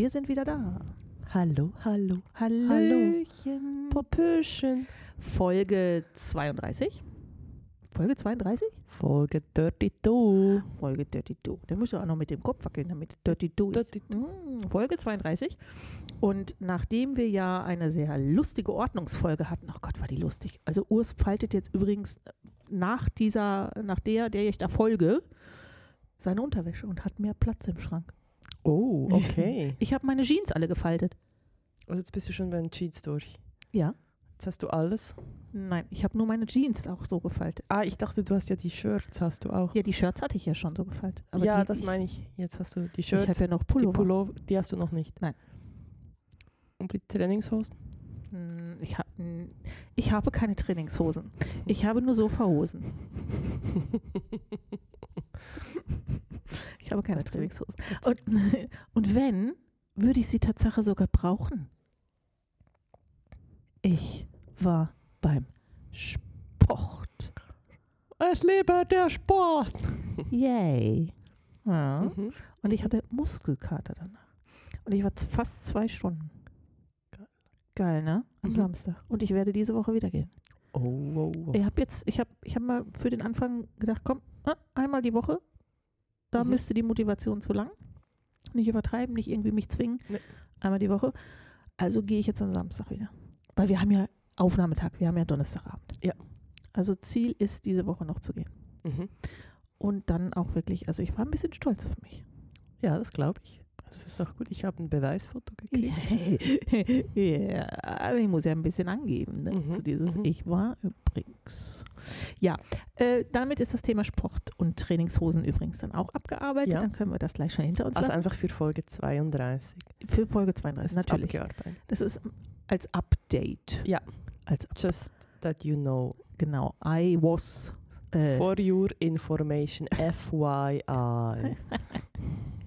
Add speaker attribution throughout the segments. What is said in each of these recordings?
Speaker 1: Wir sind wieder da.
Speaker 2: Hallo, hallo,
Speaker 1: Hallöchen.
Speaker 2: Popöchen.
Speaker 1: Folge 32. Folge 32?
Speaker 2: Folge 32.
Speaker 1: Folge 32. Da musst du auch noch mit dem Kopf wackeln, damit 32 ist.
Speaker 2: 32.
Speaker 1: Mm, Folge 32. Und nachdem wir ja eine sehr lustige Ordnungsfolge hatten, oh Gott, war die lustig. Also Urs faltet jetzt übrigens nach dieser, nach der, der ich da folge, seine Unterwäsche und hat mehr Platz im Schrank.
Speaker 2: Oh, okay.
Speaker 1: Ich habe meine Jeans alle gefaltet.
Speaker 2: Also jetzt bist du schon beim Cheats durch.
Speaker 1: Ja.
Speaker 2: Jetzt hast du alles.
Speaker 1: Nein, ich habe nur meine Jeans auch so gefaltet.
Speaker 2: Ah, ich dachte, du hast ja die Shirts, hast du auch.
Speaker 1: Ja, die Shirts hatte ich ja schon so gefaltet. Aber
Speaker 2: ja,
Speaker 1: die,
Speaker 2: das
Speaker 1: ich,
Speaker 2: meine ich. Jetzt hast du die
Speaker 1: Ich
Speaker 2: Shirts,
Speaker 1: habe ja noch
Speaker 2: die
Speaker 1: Pullover.
Speaker 2: Pullover, die hast du noch nicht.
Speaker 1: Nein.
Speaker 2: Und die Trainingshosen?
Speaker 1: Hm, Ich, hab, hm, ich habe keine Trainingshosen. Ich habe nur Sofahosen. Ich habe keine. Trainingshosen. Und, und wenn, würde ich sie Tatsache sogar brauchen. Ich war beim Sport.
Speaker 2: Es lebe der Sport!
Speaker 1: Yay. Ja.
Speaker 2: Mhm.
Speaker 1: Und ich hatte Muskelkater danach. Und ich war fast zwei Stunden.
Speaker 2: Geil.
Speaker 1: Geil, ne? Am
Speaker 2: Mhm.
Speaker 1: Samstag. Und ich werde diese Woche wieder gehen.
Speaker 2: Oh, oh, oh.
Speaker 1: Ich habe jetzt, ich habe ich hab mal für den Anfang gedacht, komm, äh, einmal die Woche. Da
Speaker 2: Mhm.
Speaker 1: müsste die Motivation zu lang. Nicht übertreiben, nicht irgendwie mich zwingen.
Speaker 2: Nee.
Speaker 1: Einmal die Woche. Also gehe ich jetzt am Samstag wieder. Weil wir haben ja Aufnahmetag, wir haben ja Donnerstagabend.
Speaker 2: Ja.
Speaker 1: Also Ziel ist, diese Woche noch zu gehen.
Speaker 2: Mhm.
Speaker 1: Und dann auch wirklich, also ich war ein bisschen stolz auf mich.
Speaker 2: Ja, das glaube ich. Das ist doch gut. Ich habe ein Beweisfoto gekriegt.
Speaker 1: ja, aber ich muss ja ein bisschen angeben, ne?
Speaker 2: Mhm,
Speaker 1: zu dieses
Speaker 2: mhm.
Speaker 1: Ich war übrigens. Ja, äh, damit ist das Thema Sport und Trainingshosen übrigens dann auch abgearbeitet.
Speaker 2: Ja.
Speaker 1: Dann können wir das gleich schon hinter uns
Speaker 2: Also
Speaker 1: lassen.
Speaker 2: einfach für Folge 32.
Speaker 1: Für Folge 32,
Speaker 2: Das ist
Speaker 1: natürlich. Das ist als Update.
Speaker 2: Ja.
Speaker 1: Als, Up-
Speaker 2: Just that you know.
Speaker 1: genau, I was. Äh,
Speaker 2: For your information, FYI.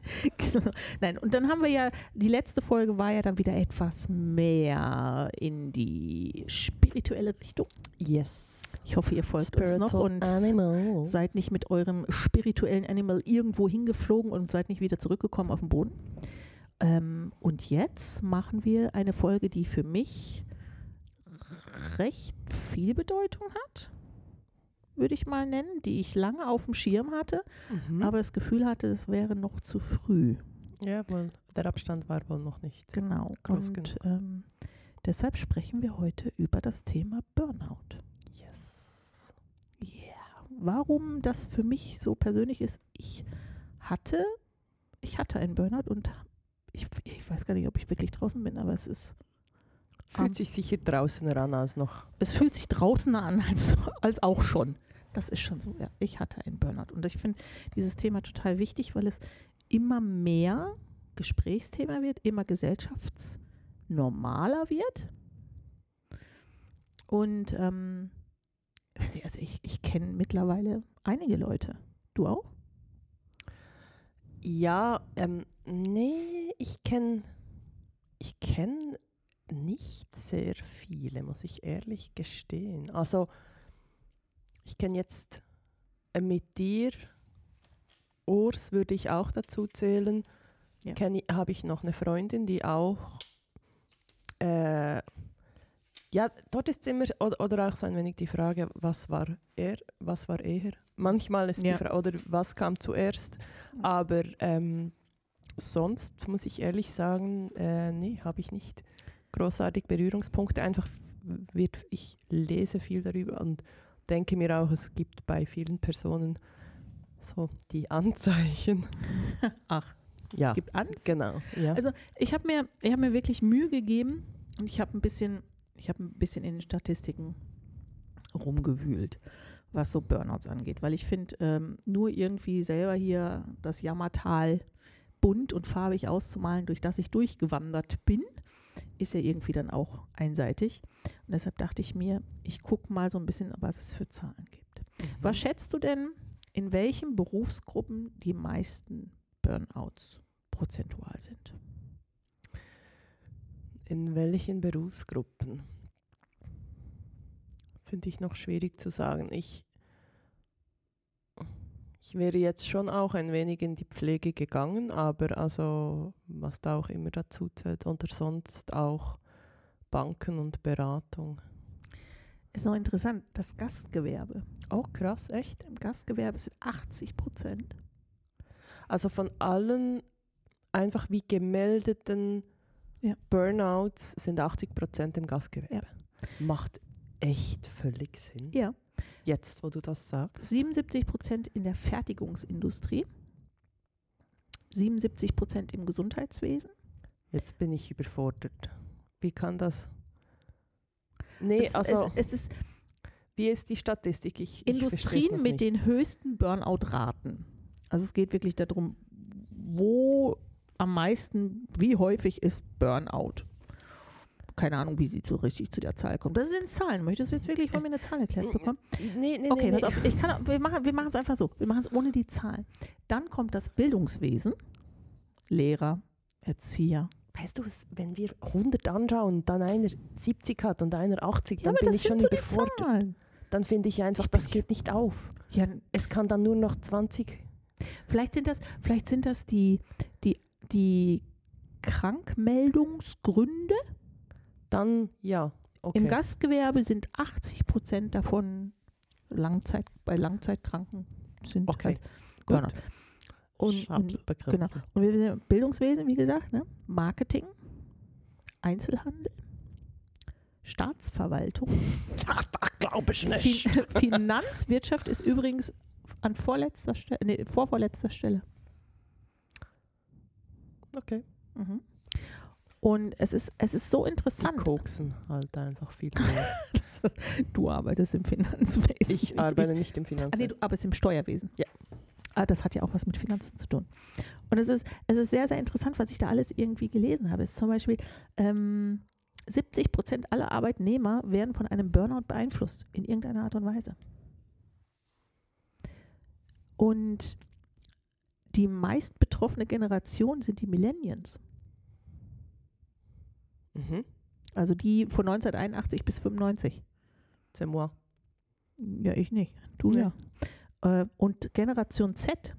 Speaker 1: Genau. Nein, und dann haben wir ja, die letzte Folge war ja dann wieder etwas mehr in die spirituelle Richtung.
Speaker 2: Yes.
Speaker 1: Ich hoffe, ihr folgt uns noch und
Speaker 2: animal.
Speaker 1: seid nicht mit eurem spirituellen Animal irgendwo hingeflogen und seid nicht wieder zurückgekommen auf den Boden. Ähm, und jetzt machen wir eine Folge, die für mich recht viel Bedeutung hat, würde ich mal nennen, die ich lange auf dem Schirm hatte,
Speaker 2: Mhm.
Speaker 1: aber das Gefühl hatte, es wäre noch zu früh.
Speaker 2: ja, wohl. Der Abstand war wohl noch nicht.
Speaker 1: Genau.
Speaker 2: Groß
Speaker 1: und ähm, deshalb sprechen wir heute über das Thema Burnout.
Speaker 2: Yes.
Speaker 1: Yeah. Warum das für mich so persönlich ist, ich hatte, ich hatte einen Burnout und ich, ich weiß gar nicht, ob ich wirklich draußen bin, aber es ist,
Speaker 2: Fühlt
Speaker 1: Um,
Speaker 2: sich sicher draußen ran als noch.
Speaker 1: es fühlt sich draußen an als, als auch schon. Das ist schon so, ja. Ich hatte einen Burnout und ich finde dieses Thema total wichtig, weil es immer mehr Gesprächsthema wird, immer gesellschaftsnormaler wird. Und ähm, also ich, ich kenne mittlerweile einige Leute. Du auch?
Speaker 2: Ja, ähm, nee, ich kenne ich kenn nicht sehr viele, muss ich ehrlich gestehen. Also, ich kenne jetzt äh, mit dir, Urs würde ich auch dazu zählen,
Speaker 1: Ja.
Speaker 2: Habe ich noch eine Freundin, die auch, äh, ja, dort ist immer, oder, oder auch so ein wenig die Frage, was war er, was war er? Manchmal ist
Speaker 1: Ja.
Speaker 2: die Frage, oder was kam zuerst? Aber ähm, sonst muss ich ehrlich sagen, äh, nee, habe ich nicht großartig Berührungspunkte. Einfach wird, ich lese viel darüber und denke mir auch, es gibt bei vielen Personen so die Anzeichen.
Speaker 1: Ach,
Speaker 2: Ja,
Speaker 1: es gibt Angst.
Speaker 2: genau. Ja.
Speaker 1: Also ich habe mir, ich hab mir wirklich Mühe gegeben und ich habe ein bisschen, ich habe ein bisschen in den Statistiken rumgewühlt, was so Burnouts angeht, weil ich finde, ähm, nur irgendwie selber hier das Jammertal bunt und farbig auszumalen, durch das ich durchgewandert bin, ist ja irgendwie dann auch einseitig. Und deshalb dachte ich mir, ich gucke mal so ein bisschen, was es für Zahlen gibt. Was schätzt du denn, in welchen Berufsgruppen die meisten Burnouts prozentual sind?
Speaker 2: In welchen Berufsgruppen? Finde ich noch schwierig zu sagen. Ich, Ich wäre jetzt schon auch ein wenig in die Pflege gegangen, aber also was da auch immer dazu zählt, oder sonst auch Banken und Beratung.
Speaker 1: Ist noch interessant, das Gastgewerbe.
Speaker 2: Auch krass, echt?
Speaker 1: Im Gastgewerbe sind 80 Prozent.
Speaker 2: Also von allen einfach wie gemeldeten
Speaker 1: Ja.
Speaker 2: Burnouts sind 80 Prozent im Gastgewerbe.
Speaker 1: Ja.
Speaker 2: Macht echt völlig Sinn.
Speaker 1: Ja.
Speaker 2: Jetzt, wo du das sagst.
Speaker 1: 77 Prozent in der Fertigungsindustrie. 77 Prozent im Gesundheitswesen.
Speaker 2: Jetzt bin ich überfordert. Wie kann das? Nee,
Speaker 1: es,
Speaker 2: also
Speaker 1: es, es ist
Speaker 2: wie ist die Statistik? Ich, ich
Speaker 1: Industrien
Speaker 2: noch
Speaker 1: mit
Speaker 2: nicht.
Speaker 1: den höchsten Burnout-Raten. Also es geht wirklich darum, wo am meisten, wie häufig ist Burnout? Keine Ahnung, wie sie so richtig zu der Zahl kommt. Das sind Zahlen. Möchtest du jetzt wirklich von mir eine Zahl erklärt bekommen?
Speaker 2: Nee, nee,
Speaker 1: Okay,
Speaker 2: nee,
Speaker 1: pass auf. Ich kann, wir machen wir es einfach so. Wir machen es ohne die Zahlen. Dann kommt das Bildungswesen. Lehrer, Erzieher.
Speaker 2: Weißt du, wenn wir 100 anschauen und dann einer 70 hat und einer 80,
Speaker 1: Ja,
Speaker 2: dann
Speaker 1: aber
Speaker 2: bin ich schon
Speaker 1: so
Speaker 2: überfordert. Dann finde ich einfach,
Speaker 1: Ich
Speaker 2: das geht nicht auf.
Speaker 1: Ja,
Speaker 2: Es kann dann nur noch 20.
Speaker 1: Vielleicht sind das, vielleicht sind das die, die, die Krankmeldungsgründe.
Speaker 2: Dann ja. Okay.
Speaker 1: Im Gastgewerbe sind 80 Prozent davon Langzeit, bei Langzeitkranken sind
Speaker 2: Okay,
Speaker 1: halt
Speaker 2: gut.
Speaker 1: Und, genau. und wir sind im Bildungswesen, wie gesagt, ne? Marketing, Einzelhandel, Staatsverwaltung,
Speaker 2: Ach, glaube ich
Speaker 1: fin Finanzwirtschaft ist übrigens an vorletzter Stelle, nee, vorvorletzter Stelle.
Speaker 2: Okay.
Speaker 1: Mhm. Und es ist, es ist so
Speaker 2: Die
Speaker 1: interessant.
Speaker 2: koksen halt einfach viel mehr.
Speaker 1: Du arbeitest im Finanzwesen.
Speaker 2: ich arbeite nicht im
Speaker 1: Ah, nee,
Speaker 2: Finanzwesen.
Speaker 1: du arbeitest im Steuerwesen.
Speaker 2: Ja.
Speaker 1: Ah, das hat ja auch was mit Finanzen zu tun. Und es ist, es ist sehr, sehr interessant, was ich da alles irgendwie gelesen habe. Es ist zum Beispiel, ähm, 70 Prozent aller Arbeitnehmer werden von einem Burnout beeinflusst, in irgendeiner Art und Weise. Und die meist betroffene Generation sind die Millennials.
Speaker 2: Mhm.
Speaker 1: Also die von 1981 bis 95.
Speaker 2: C'est moi.
Speaker 1: Ja, ich nicht. Du
Speaker 2: Nee.
Speaker 1: ja. Äh, und Generation Z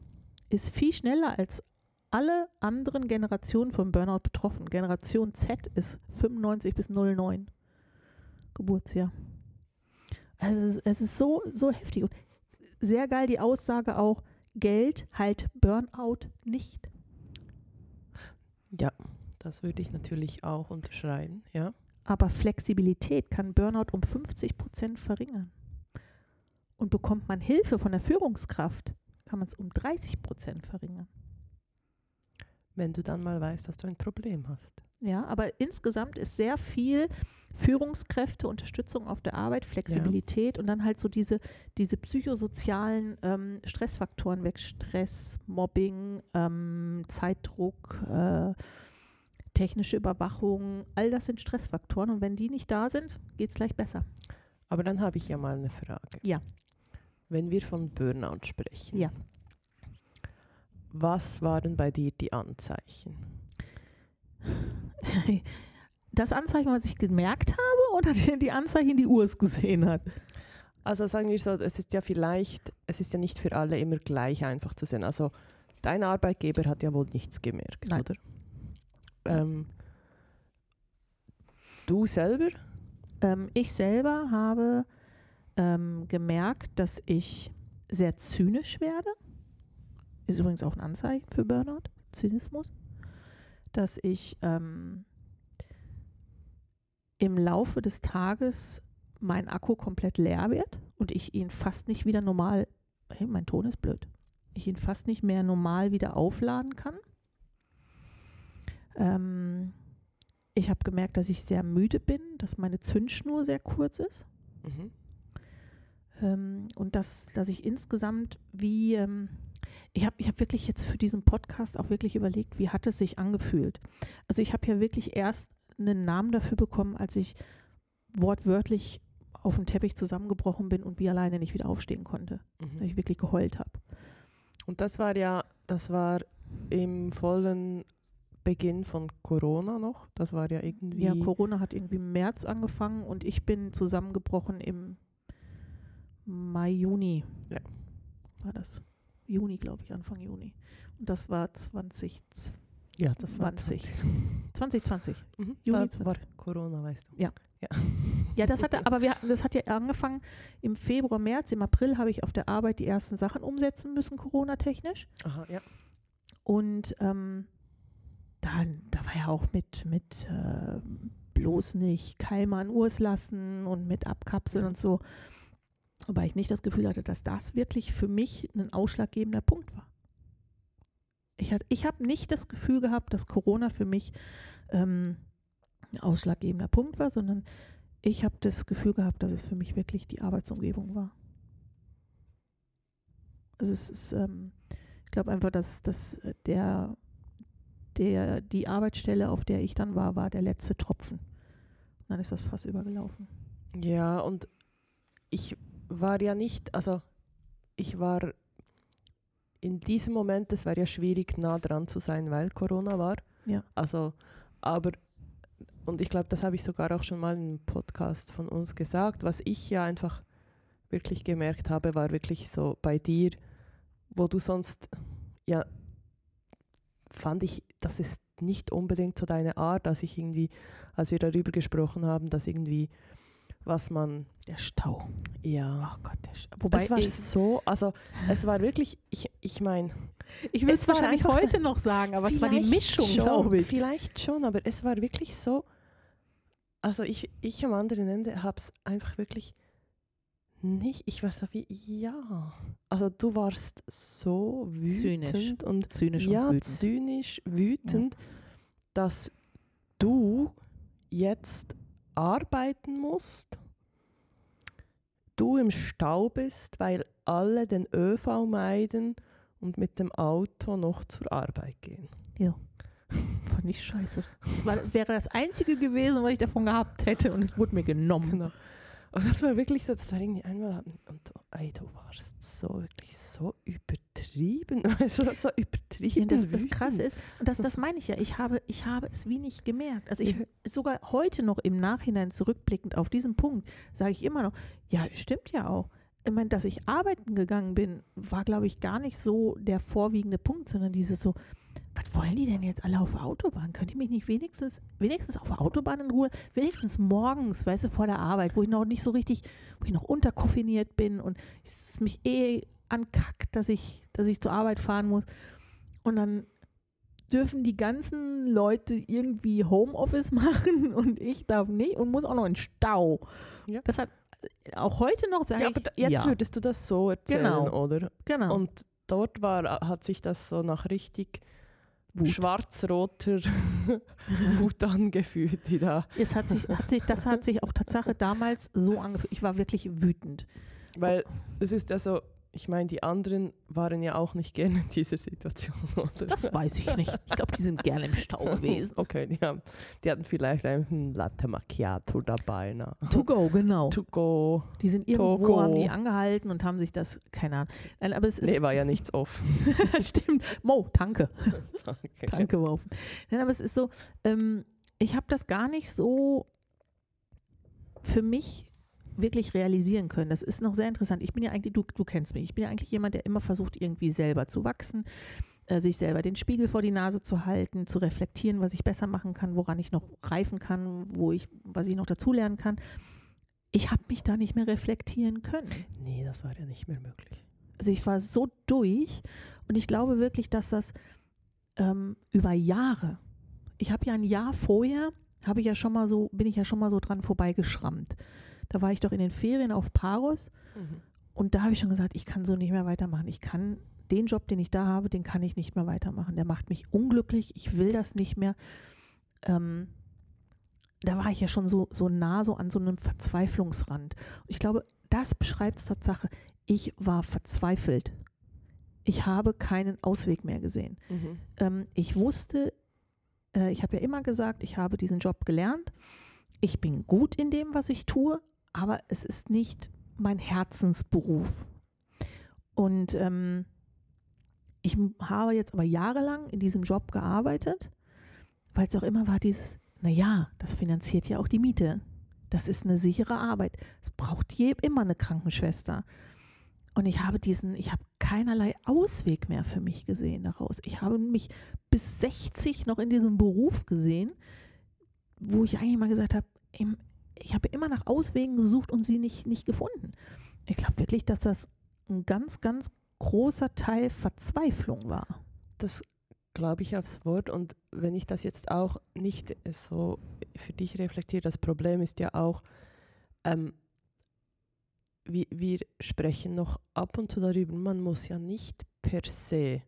Speaker 1: ist viel schneller als alle anderen Generationen von Burnout betroffen. Generation Z ist 95 bis 09 Geburtsjahr. Also es ist, es ist so, so heftig. Und sehr geil die Aussage auch, Geld heilt Burnout nicht.
Speaker 2: Ja, das würde ich natürlich auch unterschreiben. Ja.
Speaker 1: Aber Flexibilität kann Burnout um 50 Prozent verringern. Und bekommt man Hilfe von der Führungskraft, kann man es um 30 Prozent verringern.
Speaker 2: Wenn du dann mal weißt, dass du ein Problem hast.
Speaker 1: Ja, aber insgesamt ist sehr viel Führungskräfte, Unterstützung auf der Arbeit, Flexibilität und dann halt so diese, diese psychosozialen ähm, Stressfaktoren weg. Stress, Mobbing, ähm, Zeitdruck, äh, technische Überwachung, all das sind Stressfaktoren und wenn die nicht da sind, geht es gleich besser.
Speaker 2: Aber dann habe ich ja mal eine Frage.
Speaker 1: Ja.
Speaker 2: Wenn wir von Burnout sprechen,
Speaker 1: Ja.
Speaker 2: was waren bei dir die Anzeichen?
Speaker 1: Das Anzeichen, was ich gemerkt habe oder die, die Anzeichen, die Urs gesehen hat?
Speaker 2: Also sagen wir so, es ist ja vielleicht, es ist ja nicht für alle immer gleich einfach zu sehen. Also dein Arbeitgeber hat ja wohl nichts gemerkt,
Speaker 1: Nein.
Speaker 2: oder? Ähm, du selber?
Speaker 1: Ähm, ich selber habe ähm, gemerkt, dass ich sehr zynisch werde. Ist übrigens auch ein Anzeichen für Burnout, Zynismus. Dass ich ähm, im Laufe des Tages mein Akku komplett leer wird und ich ihn fast nicht wieder normal, hey, mein Ton ist blöd, ich ihn fast nicht mehr normal wieder aufladen kann. Ähm, ich habe gemerkt, dass ich sehr müde bin, dass meine Zündschnur sehr kurz ist
Speaker 2: Mhm.
Speaker 1: ähm, und dass, dass ich insgesamt wie, ähm, ich habe ich hab wirklich jetzt für diesen Podcast auch wirklich überlegt, wie hat es sich angefühlt. Also ich habe ja wirklich erst einen Namen dafür bekommen, als ich wortwörtlich auf dem Teppich zusammengebrochen bin und wie alleine nicht wieder aufstehen konnte,
Speaker 2: Mhm.
Speaker 1: weil ich wirklich geheult habe.
Speaker 2: Und das war ja, das war im vollen Beginn von Corona noch. Das war ja irgendwie.
Speaker 1: Ja, Corona hat irgendwie im März angefangen und ich bin zusammengebrochen im Mai, Juni.
Speaker 2: Ja.
Speaker 1: War das. Juni, glaube ich, Anfang Juni. Und das war 2020.
Speaker 2: Ja, das war
Speaker 1: 2020.
Speaker 2: Mhm.
Speaker 1: Juni
Speaker 2: da war Corona, weißt du.
Speaker 1: Ja. Ja, das hatte, aber wir, das hat ja angefangen im Februar, März. Im April habe ich auf der Arbeit die ersten Sachen umsetzen müssen, Corona-technisch.
Speaker 2: Aha, ja.
Speaker 1: Und ähm, dann, da war ja auch mit, mit äh, bloß nicht Keime an Urs lassen und mit Abkapseln und so. Wobei ich nicht das Gefühl hatte, dass das wirklich für mich ein ausschlaggebender Punkt war. Ich, ich habe nicht das Gefühl gehabt, dass Corona für mich ähm, ein ausschlaggebender Punkt war, sondern ich habe das Gefühl gehabt, dass es für mich wirklich die Arbeitsumgebung war. Also es ist, ähm, ich glaube einfach, dass, dass der, der, die Arbeitsstelle, auf der ich dann war, war der letzte Tropfen. Und dann ist das fast übergelaufen.
Speaker 2: Ja, und ich war ja nicht, also ich war in diesem Moment, es war ja schwierig, nah dran zu sein, weil Corona war.
Speaker 1: Ja.
Speaker 2: Also, aber, und ich glaube, das habe ich sogar auch schon mal im Podcast von uns gesagt, was ich ja einfach wirklich gemerkt habe, war wirklich so bei dir, wo du sonst, ja, fand ich, das ist nicht unbedingt so deine Art, dass ich irgendwie, als wir darüber gesprochen haben, dass irgendwie, was man,
Speaker 1: Der Stau.
Speaker 2: ja,
Speaker 1: Oh Gott, der Stau. Wobei
Speaker 2: es war so, also es war wirklich, ich, ich meine,
Speaker 1: ich will
Speaker 2: es
Speaker 1: wahrscheinlich heute noch sagen, aber es war die Mischung, glaube ich.
Speaker 2: Vielleicht schon, aber es war wirklich so, also ich, ich am anderen Ende habe es einfach wirklich nicht, ich war so wie, ja, also du warst so wütend
Speaker 1: Zynisch.
Speaker 2: und
Speaker 1: Zynisch
Speaker 2: ja,
Speaker 1: und wütend.
Speaker 2: zynisch, wütend, dass du jetzt arbeiten musst, du im Stau bist, weil alle den ÖV meiden und mit dem Auto noch zur Arbeit gehen.
Speaker 1: Fand ich scheiße. Das war, wäre das Einzige gewesen, was ich davon gehabt hätte und es wurde mir genommen.
Speaker 2: Genau. Und das war wirklich so, das war irgendwie einmal, und du, ey, du warst so, wirklich so übertrieben, also so
Speaker 1: Ja,
Speaker 2: übertrieben
Speaker 1: das, das
Speaker 2: wütend.
Speaker 1: Krasse ist, und das, das meine ich ja, ich habe, ich habe es wie nicht gemerkt. Also ich sogar heute noch im Nachhinein zurückblickend auf diesen Punkt, sage ich immer noch, ja, stimmt ja auch. Ich meine, dass ich arbeiten gegangen bin, war, glaube ich, gar nicht so der vorwiegende Punkt, sondern dieses so, was wollen die denn jetzt alle auf der Autobahn? Könnt ihr mich nicht wenigstens, wenigstens auf der Autobahn in Ruhe, wenigstens morgens, weißt du, vor der Arbeit, wo ich noch nicht so richtig, wo ich noch unterkoffiniert bin und es mich eh ankackt, dass ich, dass ich zur Arbeit fahren muss. Und dann dürfen die ganzen Leute irgendwie Homeoffice machen und ich darf nicht und muss auch noch in Stau.
Speaker 2: Ja.
Speaker 1: Das hat auch heute noch sage
Speaker 2: Ja, aber jetzt
Speaker 1: ja,
Speaker 2: würdest du das so erzählen,
Speaker 1: Genau.
Speaker 2: oder?
Speaker 1: genau.
Speaker 2: Und dort war, hat sich das so nach richtig
Speaker 1: Wut.
Speaker 2: schwarz-roter Wut angefühlt, die da.
Speaker 1: es hat sich, hat sich, das hat sich auch Tatsache damals so angefühlt. Ich war wirklich wütend.
Speaker 2: Weil es ist also, ich meine, die anderen waren ja auch nicht gerne in dieser Situation, oder?
Speaker 1: Das weiß ich nicht. Ich glaube, die sind gerne im Stau gewesen.
Speaker 2: Okay, die, haben, die hatten vielleicht einen Latte Macchiato dabei. Na.
Speaker 1: To go, genau.
Speaker 2: To go.
Speaker 1: Die sind irgendwo,
Speaker 2: Togo.
Speaker 1: haben die angehalten und haben sich das, keine Ahnung. Nein, aber es ist,
Speaker 2: Nee, war ja nichts offen.
Speaker 1: stimmt. Mo, danke.
Speaker 2: Danke.
Speaker 1: Danke, Waufen. Nein, aber es ist so, ähm, ich habe das gar nicht so für mich wirklich realisieren können. Das ist noch sehr interessant. Ich bin ja eigentlich, du, du kennst mich, ich bin ja eigentlich jemand, der immer versucht, irgendwie selber zu wachsen, äh, sich selber den Spiegel vor die Nase zu halten, zu reflektieren, was ich besser machen kann, woran ich noch reifen kann, wo ich, was ich noch dazulernen kann. Ich habe mich da nicht mehr reflektieren können.
Speaker 2: Nee, das war ja nicht mehr möglich.
Speaker 1: Also ich war so durch und ich glaube wirklich, dass das ähm, über Jahre, ich habe ja ein Jahr vorher, habe ich ja schon mal so, bin ich ja schon mal so dran vorbeigeschrammt. Da war ich doch in den Ferien auf Paros und da habe ich schon gesagt, ich kann so nicht mehr weitermachen. Ich kann den Job, den ich da habe, den kann ich nicht mehr weitermachen. Der macht mich unglücklich. Ich will das nicht mehr. Ähm, da war ich ja schon so, so nah so an so einem Verzweiflungsrand. Und ich glaube, das beschreibt es Tatsache. Ich war verzweifelt. Ich habe keinen Ausweg mehr gesehen.
Speaker 2: Mhm.
Speaker 1: Ähm, ich wusste, äh, ich habe ja immer gesagt, ich habe diesen Job gelernt. Ich bin gut in dem, was ich tue, aber es ist nicht mein Herzensberuf. Und ähm, ich habe jetzt aber jahrelang in diesem Job gearbeitet, weil es auch immer war dieses, naja, das finanziert ja auch die Miete. Das ist eine sichere Arbeit. Es braucht je, immer eine Krankenschwester. Und ich habe diesen, ich habe keinerlei Ausweg mehr für mich gesehen daraus. Ich habe mich bis 60 noch in diesem Beruf gesehen, wo ich eigentlich mal gesagt habe, ich habe immer nach Auswegen gesucht und sie nicht, nicht gefunden. Ich glaube wirklich, dass das ein ganz, ganz großer Teil Verzweiflung war.
Speaker 2: Das glaube ich aufs Wort. Und wenn ich das jetzt auch nicht so für dich reflektiere, das Problem ist ja auch, ähm, wir, wir sprechen noch ab und zu darüber, man muss ja nicht per se,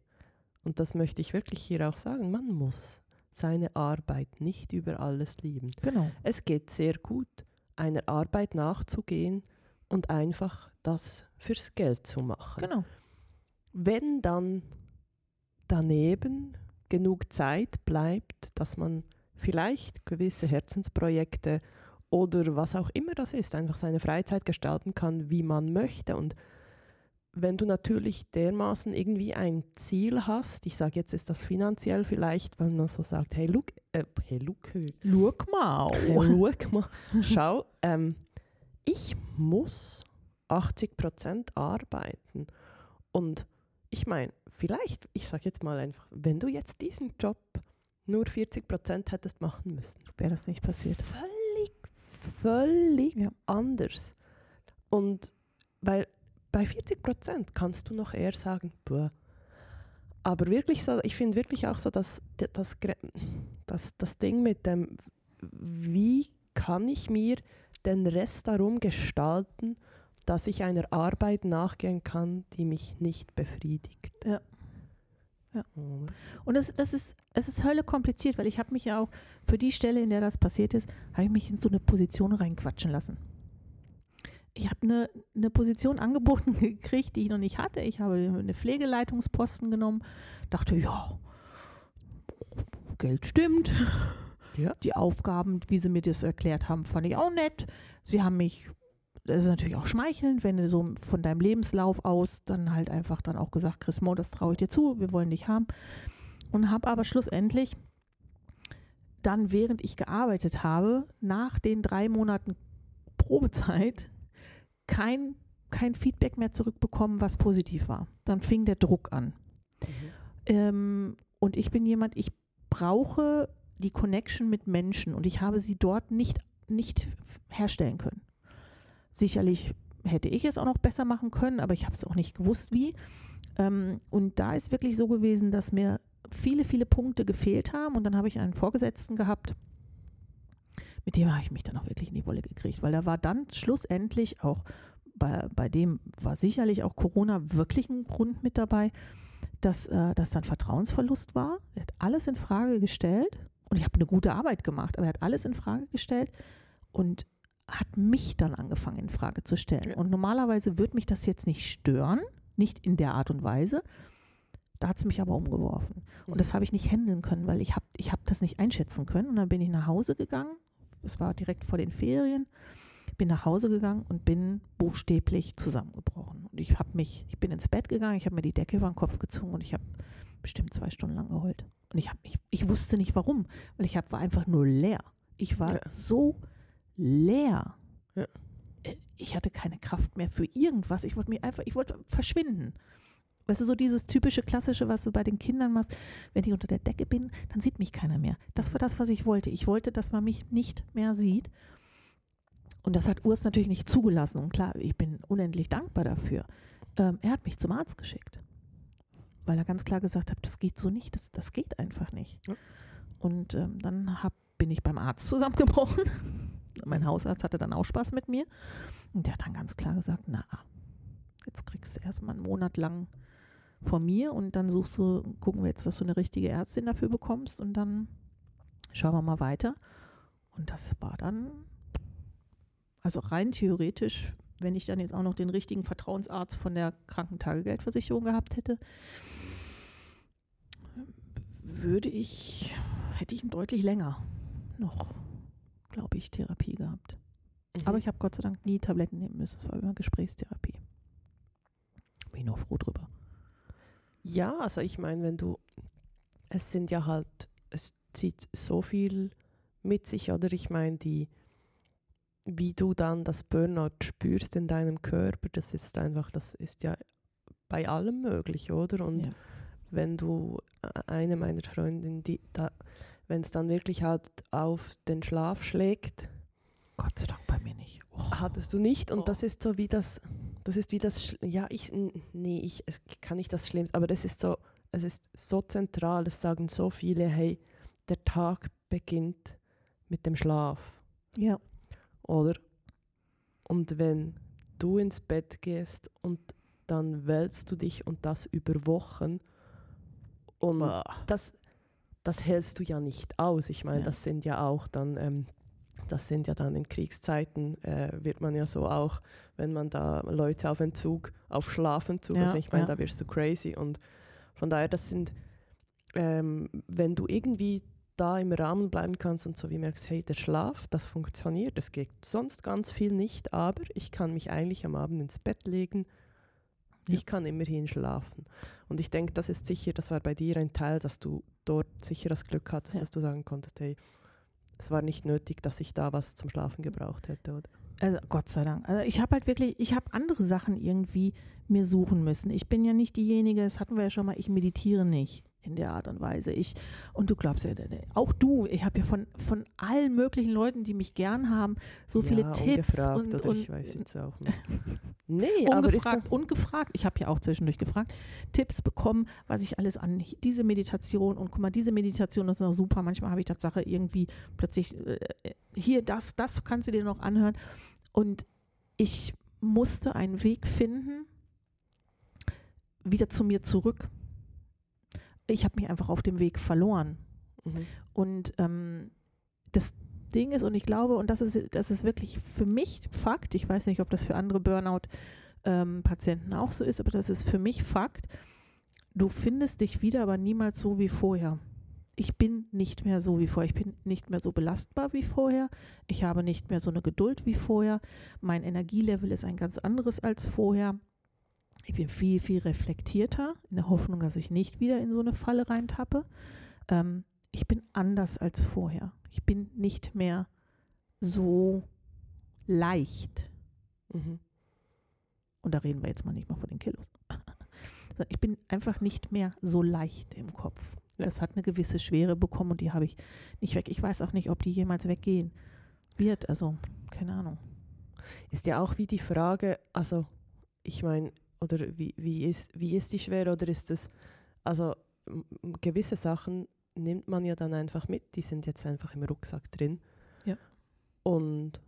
Speaker 2: und das möchte ich wirklich hier auch sagen, man muss seine Arbeit nicht über alles lieben.
Speaker 1: Genau.
Speaker 2: Es geht sehr gut, einer Arbeit nachzugehen und einfach das fürs Geld zu machen.
Speaker 1: Genau.
Speaker 2: Wenn dann daneben genug Zeit bleibt, dass man vielleicht gewisse Herzensprojekte oder was auch immer das ist, einfach seine Freizeit gestalten kann, wie man möchte. Und wenn du natürlich dermaßen irgendwie ein Ziel hast, ich sage jetzt, ist das finanziell vielleicht, wenn man so sagt, hey, look, äh, hey, look,
Speaker 1: look mal,
Speaker 2: hey, look mal, schau, ähm, ich muss 80 Prozent arbeiten. Und ich meine, vielleicht, ich sage jetzt mal einfach, wenn du jetzt diesen Job nur 40 Prozent hättest machen müssen,
Speaker 1: wäre das nicht passiert.
Speaker 2: Völlig, völlig ja. anders. Und weil bei 40 Prozent kannst du noch eher sagen, boah. Aber wirklich so, ich finde wirklich auch so, dass das, das, das Ding mit dem, wie kann ich mir den Rest darum gestalten, dass ich einer Arbeit nachgehen kann, die mich nicht befriedigt.
Speaker 1: Ja. ja. Und das, das ist, es ist Hölle kompliziert, weil ich habe mich ja auch für die Stelle, in der das passiert ist, habe ich mich in so eine Position reinquatschen lassen. Ich habe eine, eine Position angeboten gekriegt, die ich noch nicht hatte. Ich habe eine Pflegeleitungsposten genommen, dachte, ja, Geld stimmt. Ja. Die Aufgaben, wie sie mir das erklärt haben, fand ich auch nett. Sie haben mich das ist natürlich auch schmeichelnd, wenn du so von deinem Lebenslauf aus dann halt einfach dann auch gesagt, Chris Mo, das traue ich dir zu, wir wollen dich haben. Und habe aber schlussendlich dann, während ich gearbeitet habe, nach den drei Monaten Probezeit, kein, kein Feedback mehr zurückbekommen, was positiv war. Dann fing der Druck an. Mhm. Ähm, und ich bin jemand, ich brauche die Connection mit Menschen und ich habe sie dort nicht, nicht herstellen können. Sicherlich hätte ich es auch noch besser machen können, aber ich habe es auch nicht gewusst, wie. Ähm, und da ist wirklich so gewesen, dass mir viele, viele Punkte gefehlt haben. Und dann habe ich einen Vorgesetzten gehabt, mit dem habe ich mich dann auch wirklich in die Wolle gekriegt, weil da war dann schlussendlich auch, bei, bei dem war sicherlich auch Corona wirklich ein Grund mit dabei, dass äh, das dann Vertrauensverlust war. Er hat alles in Frage gestellt und ich habe eine gute Arbeit gemacht, aber er hat alles in Frage gestellt und hat mich dann angefangen in Frage zu stellen. Und normalerweise würde mich das jetzt nicht stören, nicht in der Art und Weise. Da hat es mich aber umgeworfen. Und mhm. das habe ich nicht handeln können, weil ich habe ich hab das nicht einschätzen können. Und dann bin ich nach Hause gegangen. Es war direkt vor den Ferien. Bin nach Hause gegangen und bin buchstäblich zusammengebrochen. Und ich habe mich, ich bin ins Bett gegangen, ich habe mir die Decke über den Kopf gezogen und ich habe bestimmt zwei Stunden lang geheult. Und ich, hab, ich, ich wusste nicht warum, weil ich hab, war einfach nur leer. Ich war ja. so leer. Ja. Äh, ich hatte keine Kraft mehr für irgendwas. Ich wollte mir einfach, ich wollte verschwinden. Weißt du, so dieses typische Klassische, was du bei den Kindern machst, wenn ich unter der Decke bin, dann sieht mich keiner mehr. Das war das, was ich wollte. Ich wollte, dass man mich nicht mehr sieht. Und das hat Urs natürlich nicht zugelassen. Und klar, ich bin unendlich dankbar dafür. Ähm, er hat mich zum Arzt geschickt, weil er ganz klar gesagt hat, das geht so nicht, das, das geht einfach nicht. Ja. Und ähm, dann hab, bin ich beim Arzt zusammengebrochen mein Hausarzt hatte dann auch Spaß mit mir. Und der hat dann ganz klar gesagt, na, jetzt kriegst du erstmal einen Monat lang von mir und dann suchst du, gucken wir jetzt, dass du eine richtige Ärztin dafür bekommst und dann schauen wir mal weiter. Und das war dann, also rein theoretisch, wenn ich dann jetzt auch noch den richtigen Vertrauensarzt von der Krankentagegeldversicherung gehabt hätte, würde ich, hätte ich deutlich länger noch glaube ich, Therapie gehabt. Mhm. Aber ich habe Gott sei Dank nie Tabletten nehmen müssen. Es war immer Gesprächstherapie. Bin ich noch froh drüber.
Speaker 2: Ja, also ich meine, wenn du, es sind ja halt, es zieht so viel mit sich, oder ich meine, die, wie du dann das Burnout spürst in deinem Körper, das ist einfach, das ist ja bei allem möglich, oder? Und
Speaker 1: Ja.
Speaker 2: wenn du äh, eine meiner Freundinnen, die da, wenn es dann wirklich halt auf den Schlaf schlägt,
Speaker 1: Gott sei Dank bei mir nicht. Oh.
Speaker 2: hattest du nicht und
Speaker 1: Oh.
Speaker 2: das ist so wie das das ist wie das ja ich nee ich kann nicht das Schlimmste aber das ist so es ist so zentral es sagen so viele hey der Tag beginnt mit dem Schlaf
Speaker 1: Ja.
Speaker 2: oder und wenn du ins Bett gehst und dann wälzt du dich und das über Wochen und das, das hältst du ja nicht aus. Ich meine,
Speaker 1: Ja.
Speaker 2: das sind ja auch dann, ähm, das sind ja dann in Kriegszeiten, äh, wird man ja so auch, wenn man da Leute auf Entzug, auf Schlafentzug,
Speaker 1: Ja,
Speaker 2: also ich meine,
Speaker 1: ja.
Speaker 2: da wirst du crazy. Und von daher, das sind, ähm, wenn du irgendwie da im Rahmen bleiben kannst und so wie merkst, hey, der Schlaf, das funktioniert, es geht sonst ganz viel nicht, aber ich kann mich eigentlich am Abend ins Bett legen,
Speaker 1: Ja.
Speaker 2: ich kann immerhin schlafen. Und ich denke, das ist sicher, das war bei dir ein Teil, dass du dort sicher das Glück hattest,
Speaker 1: Ja.
Speaker 2: dass du sagen konntest, hey, es war nicht nötig, dass ich da was zum Schlafen gebraucht hätte, oder?
Speaker 1: Also Gott sei Dank. Also ich habe halt wirklich, ich habe andere Sachen irgendwie mir suchen müssen. Ich bin ja nicht diejenige, das hatten wir ja schon mal, ich meditiere nicht in der Art und Weise. Ich, und du glaubst ja, auch du, ich habe ja von, von allen möglichen Leuten, die mich gern haben, so viele
Speaker 2: ja,
Speaker 1: Tipps
Speaker 2: ungefragt,
Speaker 1: und,
Speaker 2: oder
Speaker 1: und
Speaker 2: ich weiß jetzt auch nicht. nee,
Speaker 1: ungefragt und gefragt. Ich habe ja auch zwischendurch gefragt, Tipps bekommen, was ich alles an diese Meditation und guck mal, diese Meditation ist noch super. Manchmal habe ich Tatsache irgendwie plötzlich äh, hier das, das kannst du dir noch anhören. Und ich musste einen Weg finden, wieder zu mir zurück. Ich habe mich einfach auf dem Weg verloren.
Speaker 2: mhm.
Speaker 1: Und ähm, das Ding ist, und ich glaube, und das ist, das ist wirklich für mich Fakt, ich weiß nicht, ob das für andere Burnout-Patienten auch so ist, aber das ist für mich Fakt, du findest dich wieder, aber niemals so wie vorher. Ich bin nicht mehr so wie vorher. Ich bin nicht mehr so belastbar wie vorher. Ich habe nicht mehr so eine Geduld wie vorher. Mein Energielevel ist ein ganz anderes als vorher. Ich bin viel, viel reflektierter, in der Hoffnung, dass ich nicht wieder in so eine Falle reintappe. Ähm, ich bin anders als vorher. Ich bin nicht mehr so leicht.
Speaker 2: Mhm.
Speaker 1: Und da reden wir jetzt mal nicht mal von den Kilos. Ich bin einfach nicht mehr so leicht im Kopf. Das hat eine gewisse Schwere bekommen und die habe ich nicht weg. Ich weiß auch nicht, ob die jemals weggehen wird. Also, keine Ahnung.
Speaker 2: Ist ja auch wie die Frage, also ich meine, oder wie, wie, ist, wie ist die Schwere oder ist es, also gewisse Sachen nimmt man ja dann einfach mit, die sind jetzt einfach im Rucksack drin
Speaker 1: Ja.
Speaker 2: und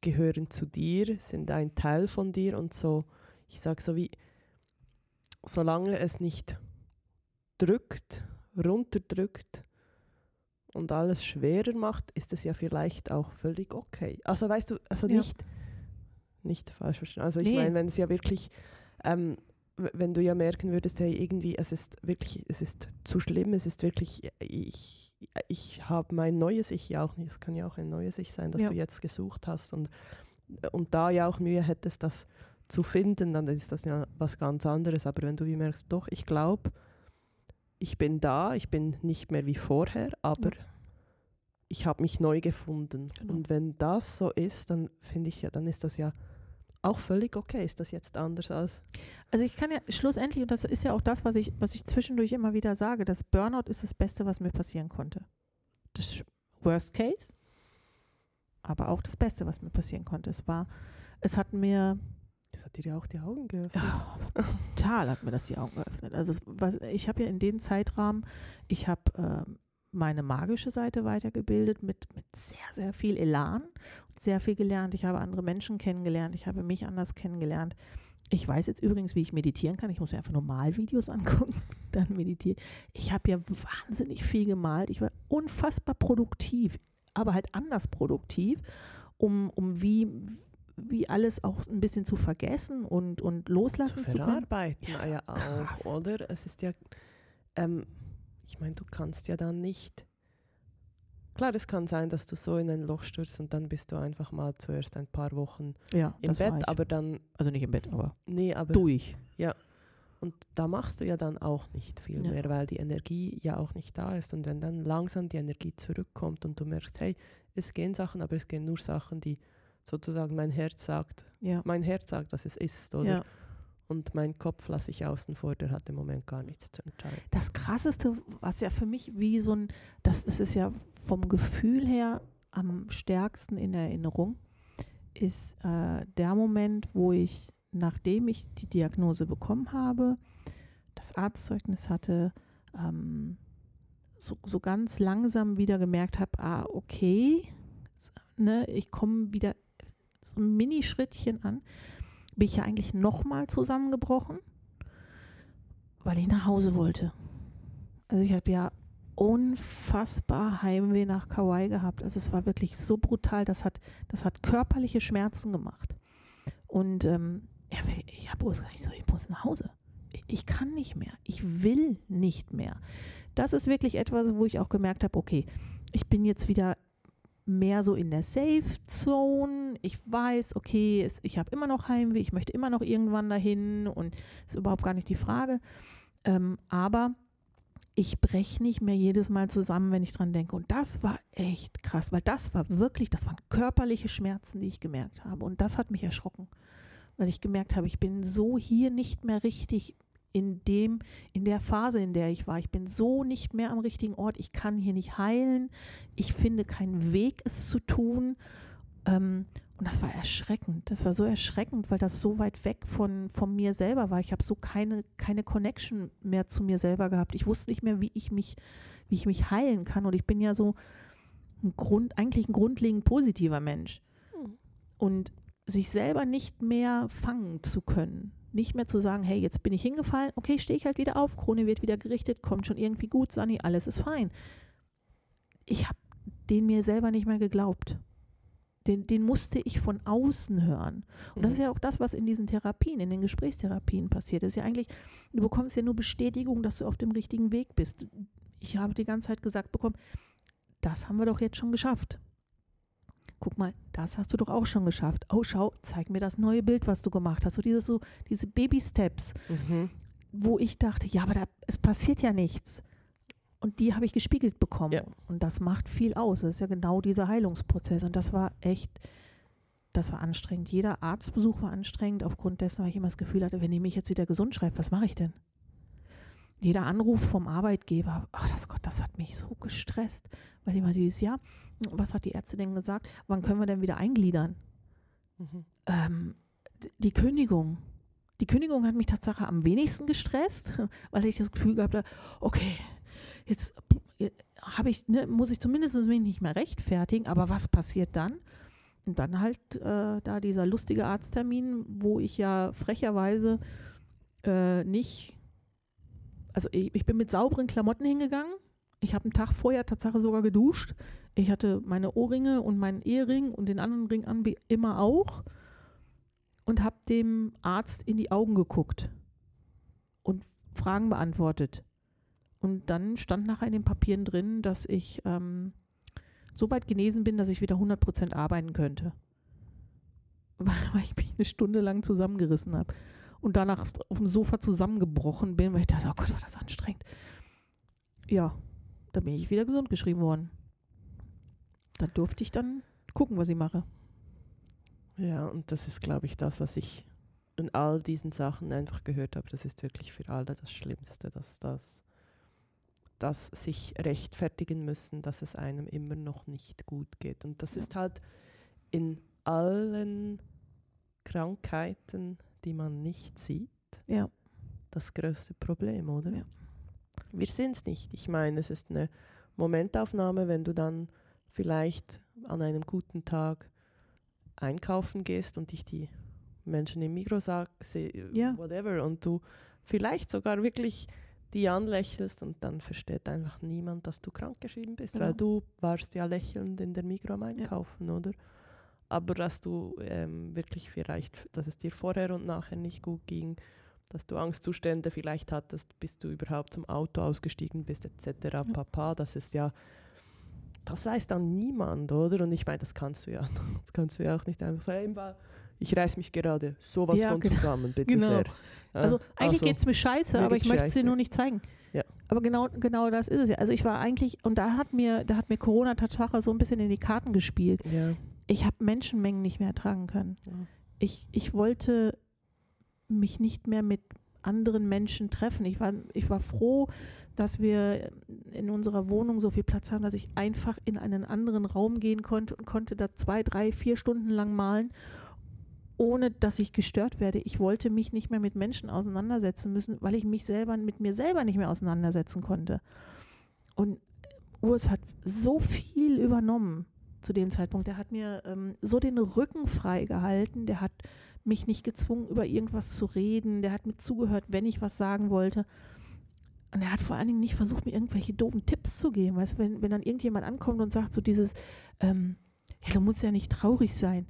Speaker 2: gehören zu dir, sind ein Teil von dir und so, ich sage so wie, solange es nicht drückt, runterdrückt und alles schwerer macht, ist es ja vielleicht auch völlig okay. Also weißt du, also
Speaker 1: Ja.
Speaker 2: nicht, nicht falsch verstehen. Also ich
Speaker 1: Nee.
Speaker 2: meine, wenn es ja wirklich, ähm, wenn du ja merken würdest, hey, irgendwie, es ist wirklich, es ist zu schlimm, es ist wirklich, ich, ich habe mein neues Ich ja auch nicht, es kann ja auch ein neues Ich sein, das
Speaker 1: Ja.
Speaker 2: du jetzt gesucht hast und, und da ja auch Mühe hättest, das zu finden, dann ist das ja was ganz anderes. Aber wenn du wie merkst, doch, ich glaube, ich bin da, ich bin nicht mehr wie vorher, aber
Speaker 1: Ja.
Speaker 2: ich habe mich neu gefunden.
Speaker 1: Genau.
Speaker 2: Und wenn das so ist, dann finde ich ja, dann ist das ja auch völlig okay. Ist das jetzt anders als.
Speaker 1: Also ich kann ja schlussendlich, und das ist ja auch das, was ich, was ich zwischendurch immer wieder sage, das Burnout ist das Beste, was mir passieren konnte. Das Worst Case, aber auch das Beste, was mir passieren konnte. Es war, es hat mir
Speaker 2: Das hat dir ja auch die Augen geöffnet.
Speaker 1: Ja, total hat mir das die Augen geöffnet. Also es, was, ich habe ja in dem Zeitrahmen, ich habe ähm, meine magische Seite weitergebildet mit, mit sehr, sehr viel Elan sehr viel gelernt. Ich habe andere Menschen kennengelernt, ich habe mich anders kennengelernt. Ich weiß jetzt übrigens, wie ich meditieren kann. Ich muss mir einfach nur Malvideos angucken, dann meditieren. Ich habe ja wahnsinnig viel gemalt. Ich war unfassbar produktiv, aber halt anders produktiv, um, um wie, wie alles auch ein bisschen zu vergessen und, und
Speaker 2: zu
Speaker 1: loslassen zu, können.
Speaker 2: verarbeiten.
Speaker 1: Ja,
Speaker 2: Ja, ja auch,
Speaker 1: krass.
Speaker 2: oder? Es ist ja. Ähm, ich meine, du kannst ja dann nicht. Klar, es kann sein, dass du so in ein Loch stürzt und dann bist du einfach mal zuerst ein paar Wochen
Speaker 1: Ja,
Speaker 2: im Bett, aber dann.
Speaker 1: also nicht im Bett, aber
Speaker 2: Nee, aber.
Speaker 1: durch.
Speaker 2: Und da machst du ja dann auch nicht viel
Speaker 1: Ja.
Speaker 2: mehr, weil die Energie ja auch nicht da ist. Und wenn dann langsam die Energie zurückkommt und du merkst, hey, es gehen Sachen, aber es gehen nur Sachen, die sozusagen mein Herz sagt,
Speaker 1: Ja.
Speaker 2: mein Herz sagt, dass es ist, oder?
Speaker 1: ja.
Speaker 2: Und mein Kopf lasse ich außen vor, der hat im Moment gar nichts zu entscheiden.
Speaker 1: Das Krasseste, was ja für mich wie so ein, das, das ist ja vom Gefühl her am stärksten in Erinnerung, ist äh, der Moment, wo ich, nachdem ich die Diagnose bekommen habe, das Arztzeugnis hatte, ähm, so, so ganz langsam wieder gemerkt habe, ah, okay, ne, ich komme wieder so ein Minischrittchen an, bin ich ja eigentlich nochmal zusammengebrochen, weil ich nach Hause wollte. Also ich habe ja unfassbar Heimweh nach Kauai gehabt. Also es war wirklich so brutal, das hat, das hat körperliche Schmerzen gemacht. Und ähm, ich habe gesagt, ich, muss nach Hause. Ich kann nicht mehr. Ich will nicht mehr. Das ist wirklich etwas, wo ich auch gemerkt habe, okay, ich bin jetzt wieder mehr so in der Safe Zone. Ich weiß, okay, es, ich habe immer noch Heimweh, ich möchte immer noch irgendwann dahin und ist überhaupt gar nicht die Frage. Ähm, aber ich breche nicht mehr jedes Mal zusammen, wenn ich dran denke. Und das war echt krass, weil das war wirklich, das waren körperliche Schmerzen, die ich gemerkt habe. Und das hat mich erschrocken, weil ich gemerkt habe, ich bin so hier nicht mehr richtig in dem, in der Phase, in der ich war. Ich bin so nicht mehr am richtigen Ort. Ich kann hier nicht heilen. Ich finde keinen Weg, es zu tun. Ähm, und das war erschreckend. Das war so erschreckend, weil das so weit weg von, von mir selber war. Ich habe so keine, keine Connection mehr zu mir selber gehabt. Ich wusste nicht mehr, wie ich mich, wie ich mich heilen kann. Und ich bin ja so ein Grund, eigentlich ein grundlegend positiver Mensch. Hm. Und sich selber nicht mehr fangen zu können, nicht mehr zu sagen, hey, jetzt bin ich hingefallen, okay, stehe ich halt wieder auf, Krone wird wieder gerichtet, kommt schon irgendwie gut, Sani, alles ist fein. Ich habe den mir selber nicht mehr geglaubt. Den, den musste ich von außen hören. Und mhm. das ist ja auch das, was in diesen Therapien, in den Gesprächstherapien passiert. Das ist ja eigentlich, du bekommst ja nur Bestätigung, dass du auf dem richtigen Weg bist. Ich habe die ganze Zeit gesagt bekommen, das haben wir doch jetzt schon geschafft guck mal, das hast du doch auch schon geschafft. Oh, schau, zeig mir das neue Bild, was du gemacht hast. So diese, so, diese Baby-Steps, mhm. wo ich dachte, ja, aber da, es passiert ja nichts. Und die habe ich gespiegelt bekommen. Ja. Und das macht viel aus. Das ist ja genau dieser Heilungsprozess. Und das war echt, das war anstrengend. Jeder Arztbesuch war anstrengend, aufgrund dessen, weil ich immer das Gefühl hatte, wenn ich mich jetzt wieder gesund schreibe, was mache ich denn? Jeder Anruf vom Arbeitgeber, ach das Gott, das hat mich so gestresst, weil immer dieses Jahr, was hat die Ärztin denn gesagt, wann können wir denn wieder eingliedern? Mhm. Ähm, die Kündigung. Die Kündigung hat mich tatsächlich am wenigsten gestresst, weil ich das Gefühl gehabt habe, okay, jetzt habe ich, ne, muss ich zumindest mich nicht mehr rechtfertigen, aber was passiert dann? Und dann halt äh, da dieser lustige Arzttermin, wo ich ja frecherweise äh, nicht also ich, ich bin mit sauberen Klamotten hingegangen. Ich habe einen Tag vorher tatsächlich sogar geduscht. Ich hatte meine Ohrringe und meinen Ehering und den anderen Ring an, wie immer auch. Und habe dem Arzt in die Augen geguckt und Fragen beantwortet. Und dann stand nachher in den Papieren drin, dass ich ähm, so weit genesen bin, dass ich wieder 100% arbeiten könnte. Weil ich mich eine Stunde lang zusammengerissen habe und danach auf dem Sofa zusammengebrochen bin, weil ich dachte, oh Gott, war das anstrengend. Ja, da bin ich wieder gesund geschrieben worden. Da durfte ich dann gucken, was ich mache.
Speaker 2: Ja, und das ist, glaube ich, das, was ich in all diesen Sachen einfach gehört habe. Das ist wirklich für alle das Schlimmste, dass das dass sich rechtfertigen müssen, dass es einem immer noch nicht gut geht. Und das ist halt in allen Krankheiten die man nicht sieht,
Speaker 1: ja.
Speaker 2: das größte Problem, oder? Ja. Wir sind es nicht. Ich meine, es ist eine Momentaufnahme, wenn du dann vielleicht an einem guten Tag einkaufen gehst und dich die Menschen im Mikro sagen, ja. whatever, und du vielleicht sogar wirklich die anlächelst und dann versteht einfach niemand, dass du krankgeschrieben bist, genau. weil du warst ja lächelnd in der Mikro am Einkaufen, ja. oder? Aber dass du ähm, wirklich vielleicht, dass es dir vorher und nachher nicht gut ging, dass du Angstzustände vielleicht hattest, bis du überhaupt zum Auto ausgestiegen bist, etc. Ja. Papa, das ist ja, das weiß dann niemand, oder? Und ich meine, das kannst du ja, das kannst du ja auch nicht einfach sagen, ich reiß mich gerade sowas ja, von genau. zusammen, bitte genau. sehr.
Speaker 1: Ja, also eigentlich also, geht es mir scheiße, aber ich möchte es dir nur nicht zeigen.
Speaker 2: Ja.
Speaker 1: Aber genau, genau das ist es ja. Also ich war eigentlich, und da hat mir, da hat mir Corona Tatsache so ein bisschen in die Karten gespielt.
Speaker 2: Ja
Speaker 1: ich habe Menschenmengen nicht mehr ertragen können. Ja. Ich, ich wollte mich nicht mehr mit anderen Menschen treffen. Ich war, ich war froh, dass wir in unserer Wohnung so viel Platz haben, dass ich einfach in einen anderen Raum gehen konnte und konnte da zwei, drei, vier Stunden lang malen, ohne dass ich gestört werde. Ich wollte mich nicht mehr mit Menschen auseinandersetzen müssen, weil ich mich selber mit mir selber nicht mehr auseinandersetzen konnte. Und Urs hat so viel übernommen zu dem Zeitpunkt. Der hat mir ähm, so den Rücken frei gehalten. Der hat mich nicht gezwungen, über irgendwas zu reden. Der hat mir zugehört, wenn ich was sagen wollte. Und er hat vor allen Dingen nicht versucht, mir irgendwelche doofen Tipps zu geben. Weißt du, wenn, wenn dann irgendjemand ankommt und sagt so dieses, ähm, ja, du musst ja nicht traurig sein.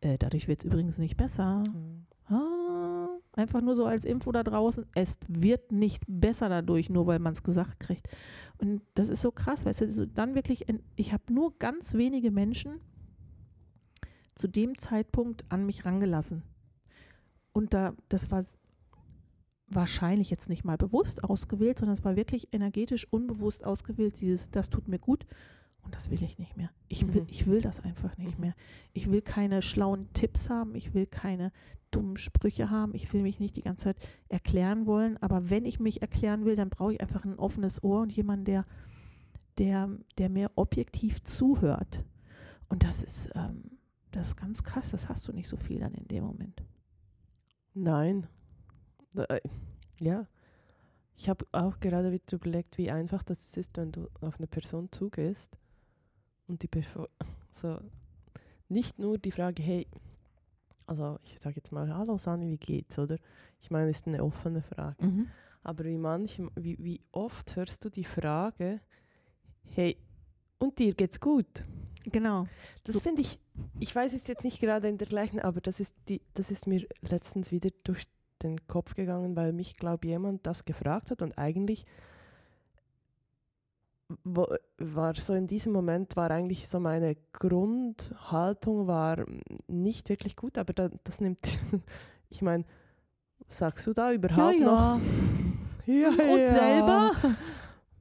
Speaker 1: Äh, dadurch wird es übrigens nicht besser. Mhm. Einfach nur so als Info da draußen. Es wird nicht besser dadurch, nur weil man es gesagt kriegt. Und das ist so krass, weißt du, dann wirklich, ich habe nur ganz wenige Menschen, zu dem Zeitpunkt an mich rangelassen. Und da, das war wahrscheinlich jetzt nicht mal bewusst ausgewählt, sondern es war wirklich energetisch unbewusst ausgewählt, dieses, das tut mir gut und das will ich nicht mehr. Ich will, mhm. ich will das einfach nicht mehr. Ich will keine schlauen Tipps haben, ich will keine dummen Sprüche haben, ich will mich nicht die ganze Zeit erklären wollen, aber wenn ich mich erklären will, dann brauche ich einfach ein offenes Ohr und jemanden, der, der, der mir objektiv zuhört. Und das ist, ähm, das ist ganz krass, das hast du nicht so viel dann in dem Moment.
Speaker 2: Nein. Äh, ja. Ich habe auch gerade wieder überlegt, wie einfach das ist, wenn du auf eine Person zugehst und die Person so nicht nur die Frage, hey, also ich sage jetzt mal, hallo Sani, wie geht's, oder? Ich meine, ist eine offene Frage. Mhm. Aber wie manch, wie, wie oft hörst du die Frage, hey, und dir geht's gut?
Speaker 1: Genau.
Speaker 2: Das so. finde ich, ich weiß es jetzt nicht gerade in der gleichen, aber das ist, die, das ist mir letztens wieder durch den Kopf gegangen, weil mich, glaube jemand das gefragt hat und eigentlich wo, war so in diesem Moment war eigentlich so meine Grundhaltung war nicht wirklich gut, aber da, das nimmt, ich meine, sagst du da überhaupt ja, ja. noch?
Speaker 1: ja, und ja. selber?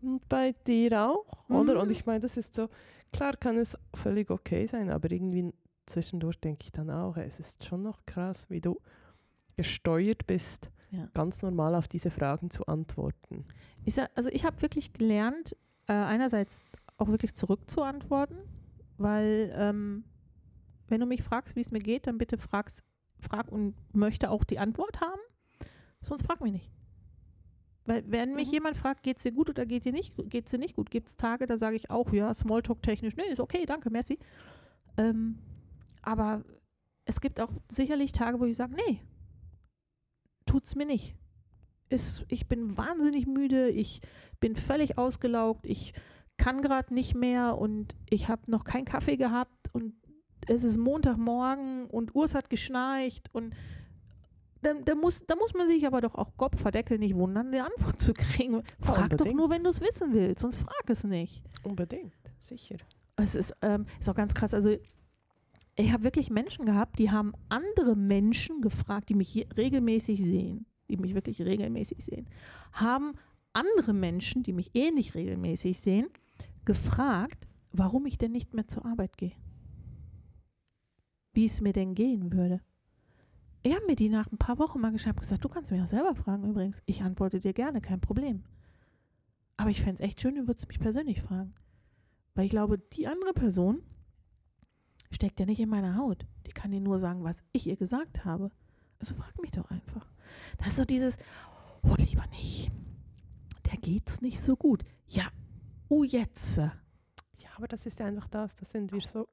Speaker 2: Und bei dir auch, mhm. oder? Und ich meine, das ist so, klar kann es völlig okay sein, aber irgendwie zwischendurch denke ich dann auch, es ist schon noch krass, wie du gesteuert bist, ja. ganz normal auf diese Fragen zu antworten.
Speaker 1: Also ich habe wirklich gelernt, äh, einerseits auch wirklich zurückzuantworten, weil ähm, wenn du mich fragst, wie es mir geht, dann bitte fragst, frag und möchte auch die Antwort haben, sonst frag mich nicht. Weil wenn mich mhm. jemand fragt, geht es dir gut oder geht dir nicht, geht's dir nicht gut, gibt es Tage, da sage ich auch, ja, Smalltalk-technisch, nee, ist okay, danke, merci. Ähm, aber es gibt auch sicherlich Tage, wo ich sage, nee, tut's mir nicht. Ist, ich bin wahnsinnig müde, ich bin völlig ausgelaugt, ich kann gerade nicht mehr und ich habe noch keinen Kaffee gehabt und es ist Montagmorgen und Urs hat geschnarcht und da, da, muss, da muss man sich aber doch auch Kopfverdeckel nicht wundern, eine Antwort zu kriegen. Frag ja, doch nur, wenn du es wissen willst, sonst frag es nicht.
Speaker 2: Unbedingt, sicher.
Speaker 1: Es ist, ähm, ist auch ganz krass. Also ich habe wirklich Menschen gehabt, die haben andere Menschen gefragt, die mich regelmäßig sehen, die mich wirklich regelmäßig sehen, haben andere Menschen, die mich ähnlich regelmäßig sehen, gefragt, warum ich denn nicht mehr zur Arbeit gehe. Wie es mir denn gehen würde. Er hat mir die nach ein paar Wochen mal geschrieben und gesagt, du kannst mich auch selber fragen übrigens. Ich antworte dir gerne, kein Problem. Aber ich fände es echt schön, du würdest mich persönlich fragen. Weil ich glaube, die andere Person steckt ja nicht in meiner Haut. Die kann dir nur sagen, was ich ihr gesagt habe. Also frag mich doch einfach. Das ist so dieses, oh, lieber nicht. Der geht's nicht so gut. Ja, oh, jetzt. Ja,
Speaker 2: aber das ist ja einfach das. Da sind wir so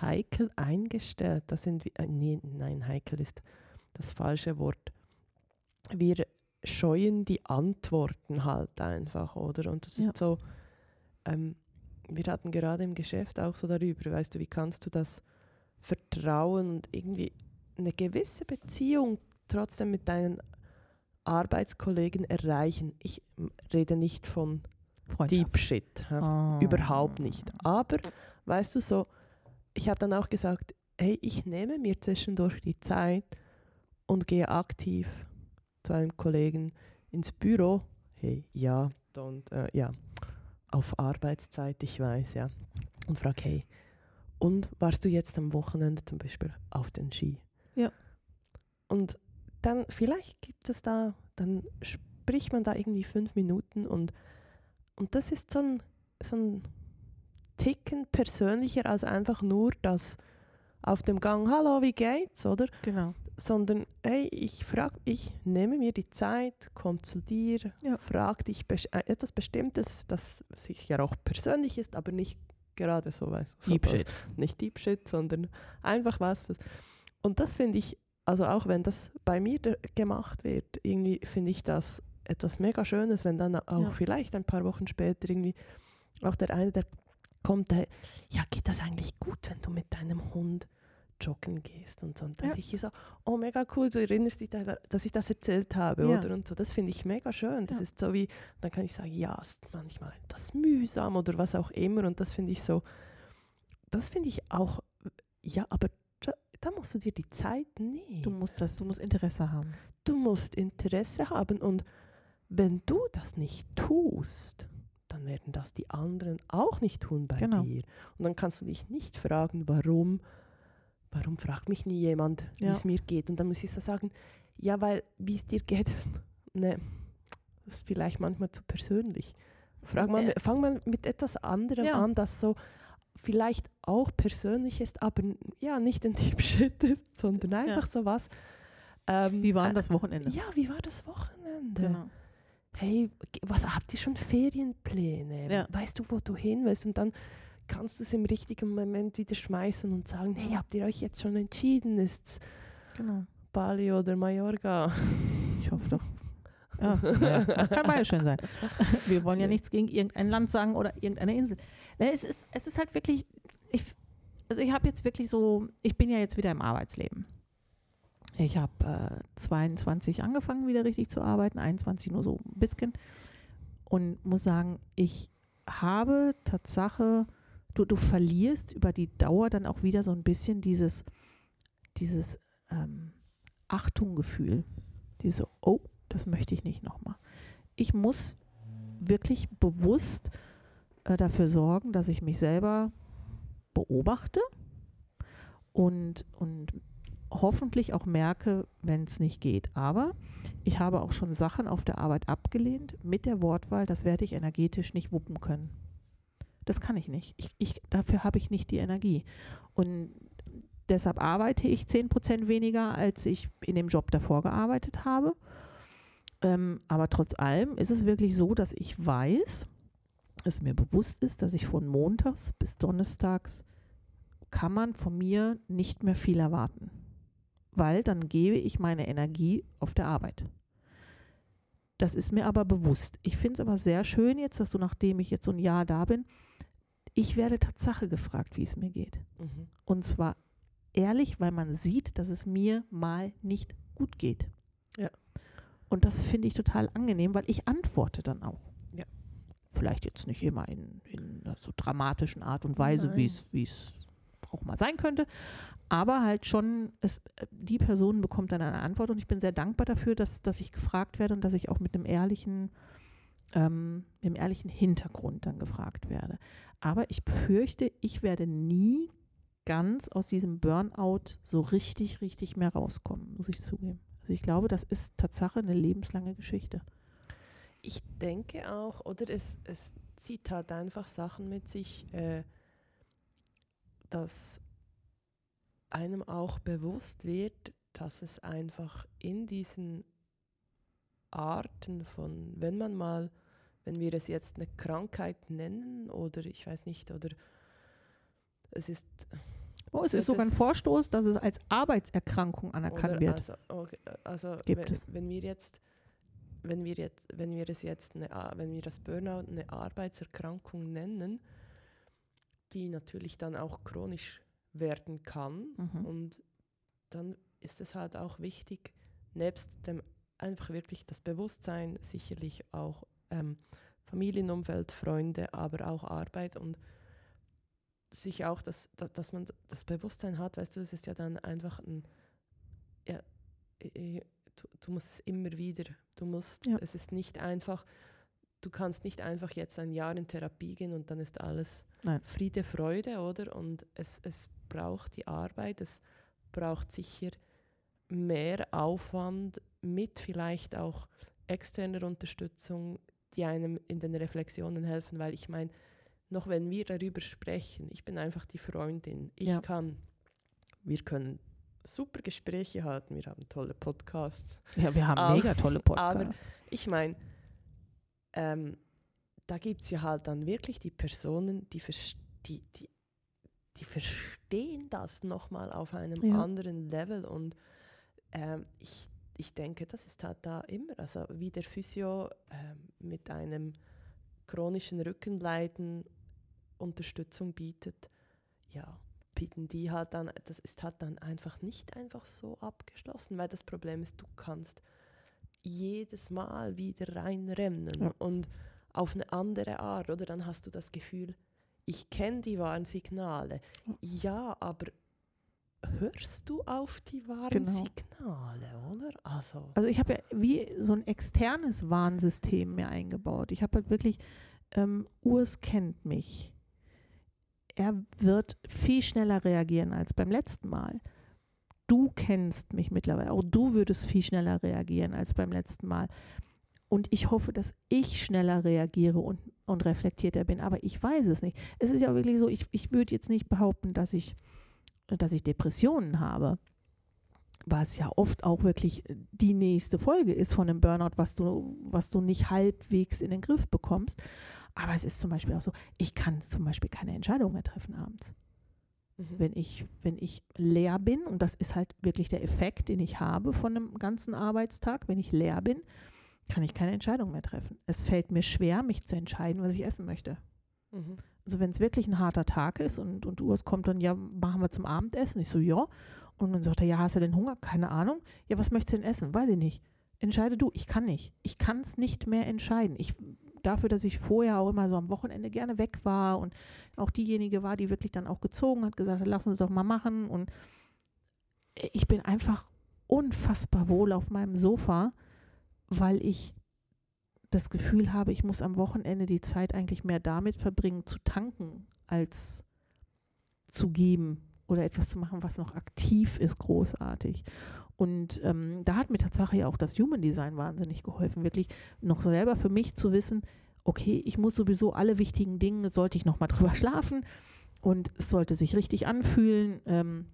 Speaker 2: heikel eingestellt. Da sind wir, äh, nee, nein, heikel ist das falsche Wort. Wir scheuen die Antworten halt einfach, oder? Und das ja. ist so, ähm, wir hatten gerade im Geschäft auch so darüber, weißt du, wie kannst du das Vertrauen und irgendwie eine gewisse Beziehung trotzdem mit deinen Arbeitskollegen erreichen. Ich rede nicht von Deep Shit, oh. überhaupt nicht. Aber, weißt du, so, ich habe dann auch gesagt, hey, ich nehme mir zwischendurch die Zeit und gehe aktiv zu einem Kollegen ins Büro. Hey, ja, und äh, ja, auf Arbeitszeit, ich weiß, ja. Und frage, hey, und warst du jetzt am Wochenende zum Beispiel auf den Ski?
Speaker 1: Ja.
Speaker 2: Und dann vielleicht gibt es da, dann spricht man da irgendwie fünf Minuten und, und das ist so ein, so ein Ticken persönlicher als einfach nur das auf dem Gang, hallo, wie geht's, oder?
Speaker 1: Genau.
Speaker 2: Sondern, hey, ich frage, ich nehme mir die Zeit, komme zu dir,
Speaker 1: Ja.
Speaker 2: frage dich äh, etwas Bestimmtes, das sicher auch persönlich ist, aber nicht gerade so, weißt du, so
Speaker 1: Deep
Speaker 2: was-
Speaker 1: Shit.
Speaker 2: nicht Deep Shit, sondern einfach was. Das. Und das finde ich, also auch wenn das bei mir gemacht wird, irgendwie finde ich das etwas mega Schönes, wenn dann auch
Speaker 1: Ja.
Speaker 2: vielleicht ein paar Wochen später irgendwie auch der eine, der kommt, der, ja, geht das eigentlich gut, wenn du mit deinem Hund joggen gehst und so. Und dann
Speaker 1: Ja.
Speaker 2: ich so, oh mega cool, du erinnerst dich, da, dass ich das erzählt habe,
Speaker 1: Ja.
Speaker 2: oder? Und so, das finde ich mega schön. Das
Speaker 1: Ja.
Speaker 2: ist so wie, dann kann ich sagen, ja, es ist manchmal etwas mühsam oder was auch immer. Und das finde ich so, das finde ich auch, ja, aber da, musst du dir die Zeit nehmen.
Speaker 1: Du musst das, du musst Interesse haben.
Speaker 2: Du musst Interesse haben und wenn du das nicht tust, dann werden das die anderen auch nicht tun bei
Speaker 1: Genau.
Speaker 2: dir. Und dann kannst du dich nicht fragen, warum, warum fragt mich nie jemand, wie
Speaker 1: Ja.
Speaker 2: es mir geht. Und dann muss ich so sagen, ja, weil wie es dir geht, ist, ne, das ist vielleicht manchmal zu persönlich. Frag mal,
Speaker 1: Äh.
Speaker 2: fang mal mit etwas anderem
Speaker 1: Ja.
Speaker 2: an, das so vielleicht auch persönlich ist, aber ja, nicht ein Deep Shit ist, sondern einfach so was. Ähm,
Speaker 1: Wie war
Speaker 2: äh,
Speaker 1: das Wochenende?
Speaker 2: ja, wie war das Wochenende?
Speaker 1: Genau.
Speaker 2: Hey, was habt ihr schon Ferienpläne?
Speaker 1: Ja.
Speaker 2: Weißt du, wo du hin willst? Und dann kannst du es im richtigen Moment wieder schmeißen und sagen, hey, habt ihr euch jetzt schon entschieden? Ist's
Speaker 1: genau.
Speaker 2: Bali oder Mallorca?
Speaker 1: Ich hoffe doch. Ja, naja, kann beides schön sein. Wir wollen ja
Speaker 2: Ja.
Speaker 1: nichts gegen irgendein Land sagen oder irgendeine Insel. Es ist, es ist halt wirklich, ich, also ich habe jetzt wirklich so, ich bin ja jetzt wieder im Arbeitsleben. Ich habe äh, 22 angefangen, wieder richtig zu arbeiten, 21 nur so ein bisschen. Und muss sagen, ich habe Tatsache, du, du verlierst über die Dauer dann auch wieder so ein bisschen dieses, dieses ähm, Achtunggefühl. Diese, oh, das möchte ich nicht nochmal. Ich muss wirklich bewusst äh, dafür sorgen, dass ich mich selber beobachte und, und hoffentlich auch merke, wenn es nicht geht. Aber ich habe auch schon Sachen auf der Arbeit abgelehnt mit der Wortwahl, das werde ich energetisch nicht wuppen können. Das kann ich nicht. Ich, ich, dafür habe ich nicht die Energie. Und deshalb arbeite ich 10% weniger, als ich in dem Job davor gearbeitet habe. Ähm, aber trotz allem ist es wirklich so, dass ich weiß, es mir bewusst ist, dass ich von montags bis donnerstags kann man von mir nicht mehr viel erwarten. Weil dann gebe ich meine Energie auf der Arbeit. Das ist mir aber bewusst. Ich finde es aber sehr schön jetzt, dass du, nachdem ich jetzt so ein Jahr da bin, ich werde Tatsache gefragt, wie es mir geht.
Speaker 2: Mhm.
Speaker 1: Und zwar ehrlich, weil man sieht, dass es mir mal nicht gut geht. Und das finde ich total angenehm, weil ich antworte dann auch.
Speaker 2: Ja.
Speaker 1: Vielleicht jetzt nicht immer in, in einer so dramatischen Art und Weise, wie es auch mal sein könnte. Aber halt schon, es, die Person bekommt dann eine Antwort und ich bin sehr dankbar dafür, dass, dass ich gefragt werde und dass ich auch mit einem ehrlichen, ähm, mit einem ehrlichen Hintergrund dann gefragt werde. Aber ich befürchte, ich werde nie ganz aus diesem Burnout so richtig, richtig mehr rauskommen, muss ich zugeben. Also ich glaube, das ist Tatsache eine lebenslange Geschichte.
Speaker 2: Ich denke auch, oder es, es zieht halt einfach Sachen mit sich, äh, dass einem auch bewusst wird, dass es einfach in diesen Arten von, wenn man mal, wenn wir es jetzt eine Krankheit nennen oder ich weiß nicht, oder es ist
Speaker 1: Oh, es ist sogar ein Vorstoß, dass es als Arbeitserkrankung anerkannt wird.
Speaker 2: Also, okay, also
Speaker 1: Gibt
Speaker 2: wenn,
Speaker 1: es.
Speaker 2: wenn wir jetzt, wenn wir jetzt, wenn wir es jetzt, eine, wenn wir das Burnout eine Arbeitserkrankung nennen, die natürlich dann auch chronisch werden kann
Speaker 1: Mhm.
Speaker 2: und dann ist es halt auch wichtig, nebst dem einfach wirklich das Bewusstsein, sicherlich auch ähm, Familienumfeld, Freunde, aber auch Arbeit und sich auch, dass, dass, dass man das Bewusstsein hat, weißt du, es ist ja dann einfach ein, ja, du, du musst es immer wieder, du musst,
Speaker 1: Ja.
Speaker 2: es ist nicht einfach, du kannst nicht einfach jetzt ein Jahr in Therapie gehen und dann ist alles
Speaker 1: Nein.
Speaker 2: Friede, Freude, oder? Und es, es braucht die Arbeit, es braucht sicher mehr Aufwand mit vielleicht auch externer Unterstützung, die einem in den Reflexionen helfen, weil ich meine, noch wenn wir darüber sprechen, ich bin einfach die Freundin, ich
Speaker 1: Ja.
Speaker 2: kann, wir können super Gespräche halten, wir haben tolle Podcasts.
Speaker 1: Ja, wir haben
Speaker 2: Aber-
Speaker 1: mega tolle Podcasts.
Speaker 2: Ich meine, ähm, da gibt es ja halt dann wirklich die Personen, die, die, die, die verstehen das nochmal auf einem
Speaker 1: Ja.
Speaker 2: anderen Level und ähm, ich, ich denke, das ist halt da immer, also wie der Physio ähm, mit einem chronischen Rückenleiden Unterstützung bietet, ja, bieten die halt dann, das ist halt dann einfach nicht einfach so abgeschlossen, weil das Problem ist, du kannst jedes Mal wieder reinrennen
Speaker 1: Ja.
Speaker 2: und auf eine andere Art, oder dann hast du das Gefühl, ich kenne die Warnsignale. Ja, aber hörst du auf die Warnsignale, oder? Also,
Speaker 1: Also ich habe ja wie so ein externes Warnsystem mir eingebaut. Ich habe halt wirklich, ähm, Urs kennt mich. Er wird viel schneller reagieren als beim letzten Mal. Du kennst mich mittlerweile. Auch du würdest viel schneller reagieren als beim letzten Mal. Und ich hoffe, dass ich schneller reagiere und, und reflektierter bin. Aber ich weiß es nicht. Es ist ja wirklich so, ich, ich würde jetzt nicht behaupten, dass ich, dass ich Depressionen habe was ja oft auch wirklich die nächste Folge ist von einem Burnout, was du, was du nicht halbwegs in den Griff bekommst. Aber es ist zum Beispiel auch so, ich kann zum Beispiel keine Entscheidung mehr treffen abends.
Speaker 2: mhm.
Speaker 1: Wenn ich, wenn ich leer bin, und das ist halt wirklich der Effekt, den ich habe von einem ganzen Arbeitstag, wenn ich leer bin, kann ich keine Entscheidung mehr treffen. Es fällt mir schwer, mich zu entscheiden, was ich essen möchte.
Speaker 2: Mhm.
Speaker 1: Also wenn es wirklich ein harter Tag ist und, und Urs kommt dann, ja, machen wir zum Abendessen. Ich so, ja. Und dann sagt er, ja, hast du denn Hunger? Keine Ahnung. Ja, was möchtest du denn essen? Weiß ich nicht. Entscheide du. Ich kann nicht. Ich kann es nicht mehr entscheiden. Ich, dafür, dass ich vorher auch immer so am Wochenende gerne weg war und auch diejenige war, die wirklich dann auch gezogen hat, gesagt hat, lass uns doch mal machen. Und ich bin einfach unfassbar wohl auf meinem Sofa, weil ich das Gefühl habe, ich muss am Wochenende die Zeit eigentlich mehr damit verbringen, zu tanken, als zu geben oder etwas zu machen, was noch aktiv ist, großartig. Und ähm, da hat mir tatsächlich auch das Human Design wahnsinnig geholfen, wirklich noch selber für mich zu wissen, okay, ich muss sowieso alle wichtigen Dinge, sollte ich nochmal drüber schlafen und es sollte sich richtig anfühlen. Ähm,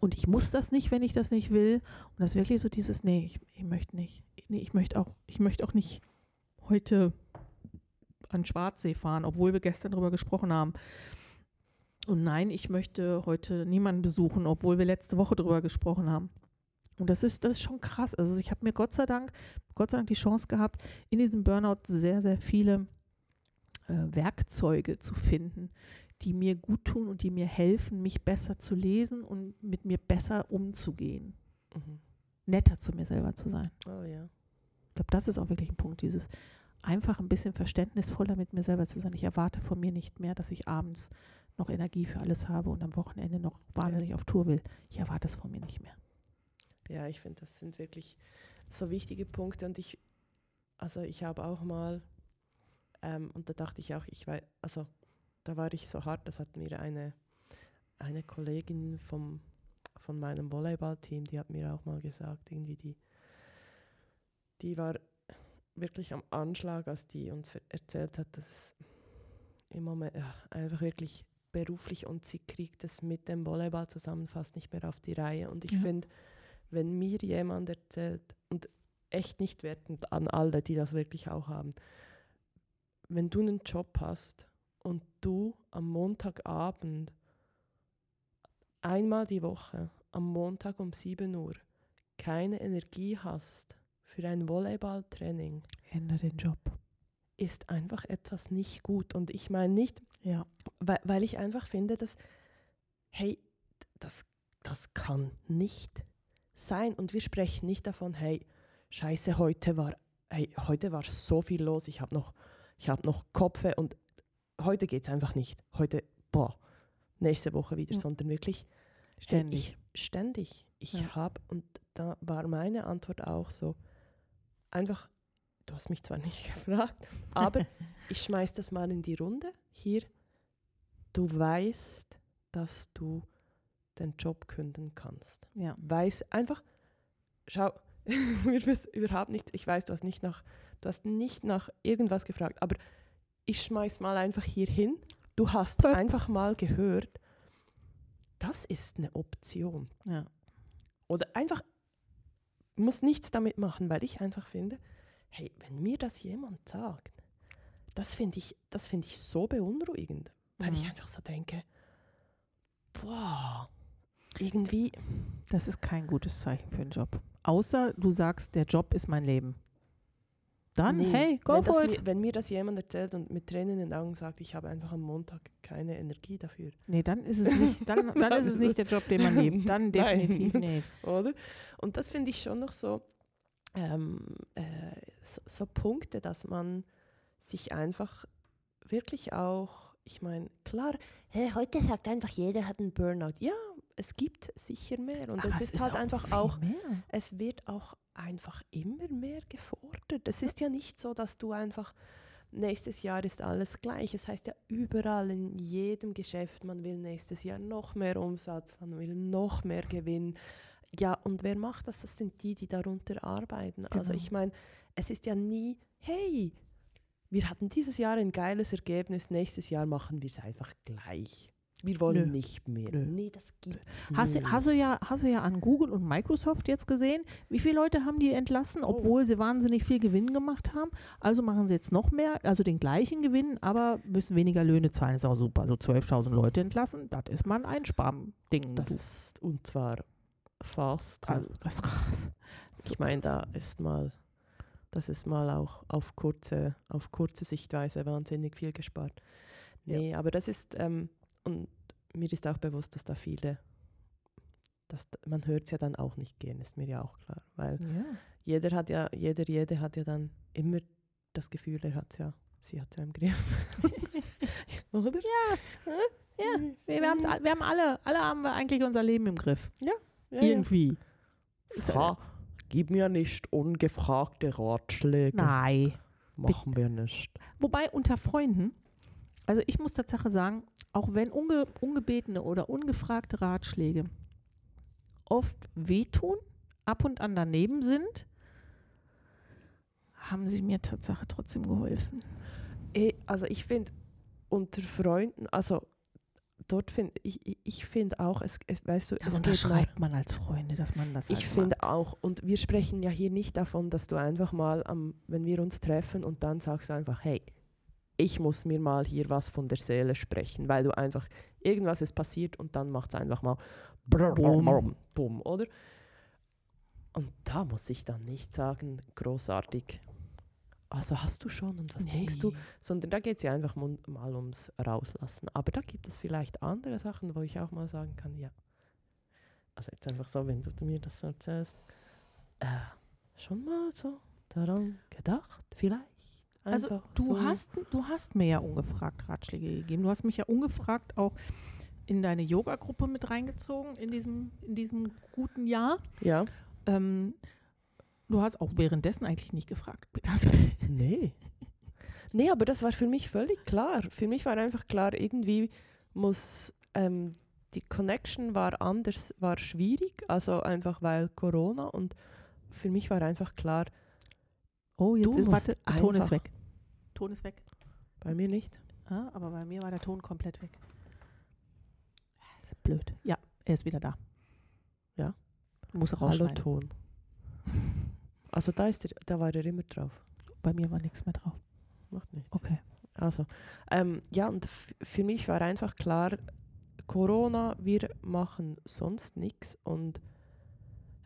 Speaker 1: und ich muss das nicht, wenn ich das nicht will. Und das ist wirklich so dieses, nee, ich, ich möchte nicht. Nee, ich möchte auch, ich möchte auch nicht heute an Schwarzsee fahren, obwohl wir gestern darüber gesprochen haben. Und nein, ich möchte heute niemanden besuchen, obwohl wir letzte Woche darüber gesprochen haben. Und das ist, das ist schon krass. Also ich habe mir Gott sei Dank, Gott sei Dank die Chance gehabt, in diesem Burnout sehr, sehr viele äh, Werkzeuge zu finden, die mir gut tun und die mir helfen, mich besser zu lesen und mit mir besser umzugehen.
Speaker 2: Mhm.
Speaker 1: Netter zu mir selber zu sein.
Speaker 2: Oh ja.
Speaker 1: Ich glaube, das ist auch wirklich ein Punkt, dieses einfach ein bisschen verständnisvoller mit mir selber zu sein. Ich erwarte von mir nicht mehr, dass ich abends noch Energie für alles habe und am Wochenende noch wahnsinnig auf Tour will. Ich erwarte es von mir nicht mehr.
Speaker 2: Ja, ich finde, das sind wirklich so wichtige Punkte und ich, also ich habe auch mal, ähm, und da dachte ich auch, ich weiß, also da war ich so hart, das hat mir eine, eine Kollegin vom, von meinem Volleyballteam, die hat mir auch mal gesagt, irgendwie die, die war wirklich am Anschlag, als die uns erzählt hat, dass es im Moment ja, einfach wirklich beruflich und sie kriegt es mit dem Volleyball zusammen fast nicht mehr auf die Reihe. Und ich
Speaker 1: Ja.
Speaker 2: finde, wenn mir jemand erzählt, und echt nicht wertend an alle, die das wirklich auch haben, wenn du einen Job hast und du am Montagabend einmal die Woche, am Montag um 7 Uhr, keine Energie hast für ein Volleyballtraining,
Speaker 1: Ändere den Job.
Speaker 2: ist einfach etwas nicht gut. Und ich meine nicht,
Speaker 1: Ja.
Speaker 2: weil, weil ich einfach finde, dass, hey, das, das kann nicht sein. Und wir sprechen nicht davon, hey, scheiße, heute war, hey, heute war so viel los, ich habe noch, ich hab noch Kopfe und heute geht es einfach nicht. Heute, boah, nächste Woche wieder,
Speaker 1: Ja.
Speaker 2: sondern wirklich
Speaker 1: Ständig.
Speaker 2: Hey, ich, ständig. Ich
Speaker 1: Ja.
Speaker 2: habe, und da war meine Antwort auch so, einfach, du hast mich zwar nicht gefragt, aber ich schmeiß das mal in die Runde. Hier, du weißt, dass du den Job künden kannst.
Speaker 1: ja.
Speaker 2: Weiß einfach, schau, wir wissen überhaupt nicht, ich weiß, du hast nicht nach, du hast nicht nach irgendwas gefragt, aber ich schmeiß mal einfach hier hin. Du hast
Speaker 1: Voll.
Speaker 2: einfach mal gehört, das ist eine Option.
Speaker 1: Ja.
Speaker 2: Oder einfach, muss nichts damit machen, weil ich einfach finde, hey, wenn mir das jemand sagt, das finde ich, das finde ich so beunruhigend, weil ich
Speaker 1: Mhm.
Speaker 2: einfach so denke, boah, irgendwie,
Speaker 1: Das ist kein gutes Zeichen für einen Job. Außer du sagst, der Job ist mein Leben. Dann,
Speaker 2: Nee,
Speaker 1: hey, go
Speaker 2: wenn,
Speaker 1: for
Speaker 2: mir,
Speaker 1: it.
Speaker 2: wenn mir das jemand erzählt und mit Tränen in den Augen sagt, ich habe einfach am Montag keine Energie dafür,
Speaker 1: Nee, dann ist es nicht, dann, dann ist es nicht der Job, den man liebt. Dann
Speaker 2: Nein.
Speaker 1: definitiv nicht.
Speaker 2: oder? Und das finde ich schon noch so, ähm, äh, so, so Punkte, dass man sich einfach wirklich auch, ich meine, klar, hey, heute sagt einfach jeder hat einen Burnout. Ja, es gibt sicher mehr und es ist, halt
Speaker 1: auch
Speaker 2: einfach auch,
Speaker 1: Mehr.
Speaker 2: es wird auch einfach immer mehr gefordert. Es ist ja nicht so, dass du einfach nächstes Jahr ist alles gleich. Es heißt ja überall in jedem Geschäft, man will nächstes Jahr noch mehr Umsatz, man will noch mehr Gewinn. Ja, und wer macht das? Das sind die, die darunter arbeiten. Also
Speaker 1: Genau.
Speaker 2: ich meine, es ist ja nie, hey, wir hatten dieses Jahr ein geiles Ergebnis, nächstes Jahr machen wir es einfach gleich. Wir wollen
Speaker 1: Nö.
Speaker 2: nicht mehr.
Speaker 1: Nö.
Speaker 2: Nee, das gibt's
Speaker 1: Hast,
Speaker 2: nicht.
Speaker 1: hast, du ja, hast du ja an Google und Microsoft jetzt gesehen, wie viele Leute haben die entlassen,
Speaker 2: Oh.
Speaker 1: obwohl sie wahnsinnig viel Gewinn gemacht haben. Also machen sie jetzt noch mehr, also den gleichen Gewinn, aber müssen weniger Löhne zahlen. Ist auch super. So 12.000 Leute entlassen, das ist mal ein Einsparding.
Speaker 2: Das ist, und zwar fast.
Speaker 1: also, das ist krass.
Speaker 2: Ich meine, da ist mal, das ist mal auch auf kurze, auf kurze Sichtweise wahnsinnig viel gespart. Nee, aber das ist, ähm, und mir ist auch bewusst, dass da viele, dass, da- man hört es ja dann auch nicht gehen, ist mir ja auch klar. Weil
Speaker 1: Ja.
Speaker 2: jeder hat ja, jeder, jede hat ja dann immer das Gefühl, er hat ja, sie hat es ja im Griff. Oder?
Speaker 1: Ja. Ja. Wir, all- wir haben alle, alle haben wir eigentlich unser Leben im Griff.
Speaker 2: Ja, ja.
Speaker 1: Irgendwie.
Speaker 2: Fra gib mir nicht ungefragte Ratschläge.
Speaker 1: Nein.
Speaker 2: Machen wir nicht.
Speaker 1: Wobei unter Freunden, also ich muss Tatsache sagen, auch wenn unge, ungebetene oder ungefragte Ratschläge oft wehtun, ab und an daneben sind, haben sie mir Tatsache trotzdem geholfen.
Speaker 2: Eh, Also ich finde, unter Freunden, also dort finde ich, ich, finde auch, es, es weißt du,
Speaker 1: Das
Speaker 2: es
Speaker 1: unterschreibt man als Freunde, dass man das
Speaker 2: ich
Speaker 1: halt
Speaker 2: finde auch, und wir sprechen ja hier nicht davon, dass du einfach mal, am, wenn wir uns treffen und dann sagst du einfach, hey, ich muss mir mal hier was von der Seele sprechen, weil du einfach, irgendwas ist passiert und dann macht es einfach mal
Speaker 1: Bumm.
Speaker 2: bumm, oder? Und da muss ich dann nicht sagen, großartig. Also hast du schon und was denkst du?
Speaker 1: Nee.
Speaker 2: sondern da geht es ja einfach mal ums Rauslassen. Aber da gibt es vielleicht andere Sachen, wo ich auch mal sagen kann, ja. Also jetzt einfach so, wenn du mir das so erzählst, äh, schon mal so daran gedacht, vielleicht.
Speaker 1: Also du
Speaker 2: so.
Speaker 1: hast, du hast mir ja ungefragt Ratschläge gegeben. Du hast mich ja ungefragt auch in deine Yoga-Gruppe mit reingezogen in diesem, in diesem guten Jahr.
Speaker 2: Ja,
Speaker 1: Ähm, du hast auch währenddessen eigentlich nicht gefragt. Das,
Speaker 2: nee. Nee, aber das war für mich völlig klar. Für mich war einfach klar, irgendwie muss ähm, die Connection war anders, war schwierig, also einfach weil Corona und für mich war einfach klar,
Speaker 1: oh, jetzt
Speaker 2: Du
Speaker 1: warte, der Ton ist weg. Ton ist weg.
Speaker 2: bei mir nicht.
Speaker 1: Ja, aber bei mir war der Ton komplett weg. Das ist blöd. Ja, er ist wieder da.
Speaker 2: Ja.
Speaker 1: Muss
Speaker 2: Hallo
Speaker 1: rausschneiden.
Speaker 2: Ton. Also da, ist er, da war er immer drauf.
Speaker 1: Bei mir war nichts mehr drauf.
Speaker 2: Macht nicht.
Speaker 1: Okay.
Speaker 2: Also, ähm, ja, und für mich war einfach klar, Corona, wir machen sonst nichts. Und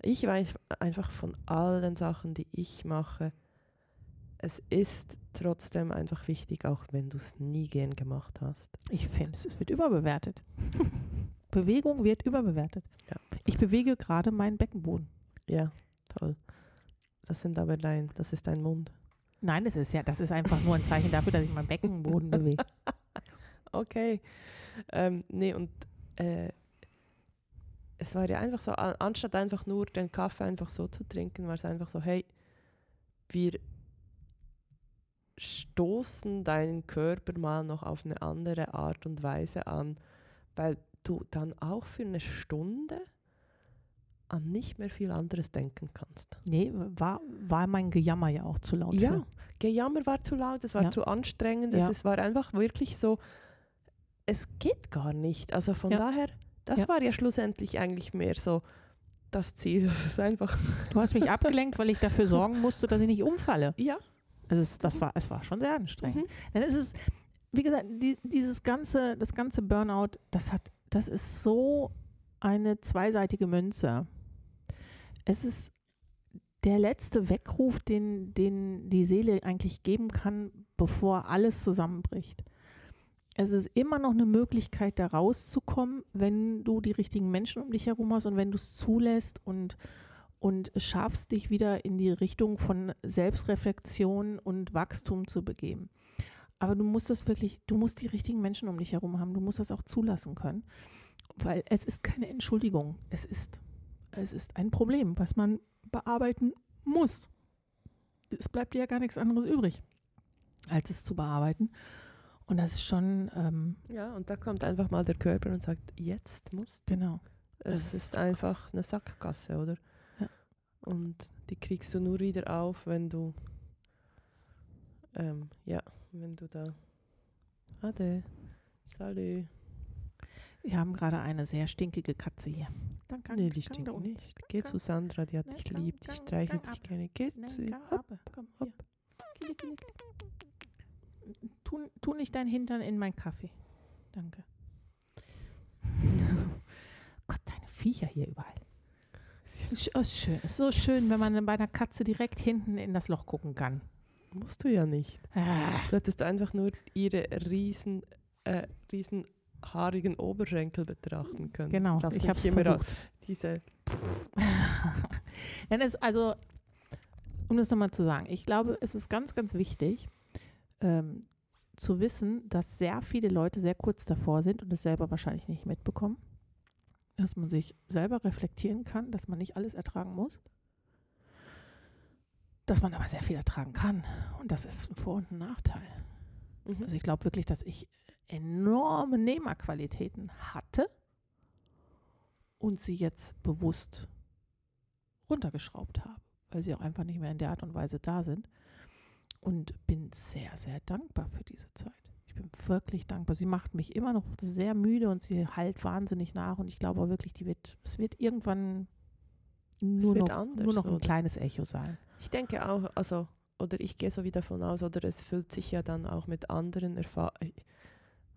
Speaker 2: ich weiß einfach von allen Sachen, die ich mache, es ist trotzdem einfach wichtig, auch wenn du es nie gern gemacht hast.
Speaker 1: Ich finde, es wird überbewertet. Bewegung wird überbewertet.
Speaker 2: Ja.
Speaker 1: Ich bewege gerade meinen Beckenboden.
Speaker 2: Ja, toll. Das sind aber dein, das ist dein Mund.
Speaker 1: Nein, das ist ja, das ist einfach nur ein Zeichen dafür, dass ich meinen Beckenboden bewege.
Speaker 2: Okay. Ähm, nee, und äh, es war ja einfach so, an, anstatt einfach nur den Kaffee einfach so zu trinken, war es einfach so, hey, wir stoßen deinen Körper mal noch auf eine andere Art und Weise an, weil du dann auch für eine Stunde an nicht mehr viel anderes denken kannst.
Speaker 1: Nee, war, war mein Gejammer ja auch zu laut.
Speaker 2: Ja,
Speaker 1: für.
Speaker 2: Gejammer war zu laut, es war
Speaker 1: Ja.
Speaker 2: zu anstrengend,
Speaker 1: Ja.
Speaker 2: es, war einfach wirklich so, es geht gar nicht. Also von
Speaker 1: Ja.
Speaker 2: daher, das war ja schlussendlich eigentlich mehr so das Ziel. Das ist einfach,
Speaker 1: Du hast mich abgelenkt, weil ich dafür sorgen musste, dass ich nicht umfalle.
Speaker 2: ja.
Speaker 1: Also es, das war, es war schon sehr anstrengend.
Speaker 2: Mhm.
Speaker 1: Dann ist es, wie gesagt, die, dieses ganze, das ganze Burnout, das hat, das ist so eine zweiseitige Münze. Es ist der letzte Weckruf, den, den die Seele eigentlich geben kann, bevor alles zusammenbricht. Es ist immer noch eine Möglichkeit, da rauszukommen, wenn du die richtigen Menschen um dich herum hast und wenn du es zulässt und, und es schaffst, dich wieder in die Richtung von Selbstreflexion und Wachstum zu begeben. Aber du musst das wirklich, du musst die richtigen Menschen um dich herum haben. Du musst das auch zulassen können, weil es ist keine Entschuldigung. Es ist, es ist ein Problem, was man bearbeiten muss. Es bleibt dir ja gar nichts anderes übrig, als es zu bearbeiten. Und das ist schon, ähm,
Speaker 2: ja, und da kommt einfach mal der Körper und sagt, jetzt musst
Speaker 1: genau.
Speaker 2: Es
Speaker 1: Das ist
Speaker 2: ist einfach eine Sackgasse, oder? Und die kriegst du nur wieder auf, wenn du, ähm, ja, wenn du da, Ade, Salü.
Speaker 1: Wir haben gerade eine sehr stinkige Katze hier. Dann kann,
Speaker 2: Nee, die
Speaker 1: kann
Speaker 2: stinkt
Speaker 1: unten.
Speaker 2: nicht. Geh zu Sandra, die hat
Speaker 1: Nein,
Speaker 2: dich lieb, die streichelt dich gerne. Geh
Speaker 1: Nein,
Speaker 2: zu ihr. Hopp.
Speaker 1: Komm,
Speaker 2: hopp.
Speaker 1: Kili, kili. Tu, tu nicht dein Hintern in meinen Kaffee. Danke. Gott, deine Viecher hier überall. Ist ist schön. Ist so schön, wenn man bei einer Katze direkt hinten in das Loch gucken kann.
Speaker 2: Musst du ja nicht.
Speaker 1: Ah,
Speaker 2: Du hättest einfach nur ihre riesen, äh, riesen haarigen Oberschenkel betrachten können.
Speaker 1: genau,
Speaker 2: Lass
Speaker 1: ich habe es versucht.
Speaker 2: Diese,
Speaker 1: Denn es, also, um das nochmal zu sagen, ich glaube, es ist ganz, ganz wichtig, ähm, zu wissen, dass sehr viele Leute sehr kurz davor sind und es selber wahrscheinlich nicht mitbekommen. Dass man sich selber reflektieren kann, dass man nicht alles ertragen muss. Dass man aber sehr viel ertragen kann. Und das ist ein Vor- und ein Nachteil.
Speaker 2: mhm.
Speaker 1: Also ich glaube wirklich, dass ich enorme Nehmerqualitäten hatte und sie jetzt bewusst runtergeschraubt habe, weil sie auch einfach nicht mehr in der Art und Weise da sind. Und bin sehr, sehr dankbar für diese Zeit. Ich bin wirklich dankbar. Sie macht mich immer noch sehr müde und sie halt wahnsinnig nach. Und ich glaube auch wirklich, die wird, es wird irgendwann nur,
Speaker 2: wird
Speaker 1: noch,
Speaker 2: anders,
Speaker 1: nur noch ein
Speaker 2: oder?
Speaker 1: kleines Echo sein.
Speaker 2: Ich denke auch, also, oder ich gehe so wie davon aus, oder es füllt sich ja dann auch mit anderen Erfa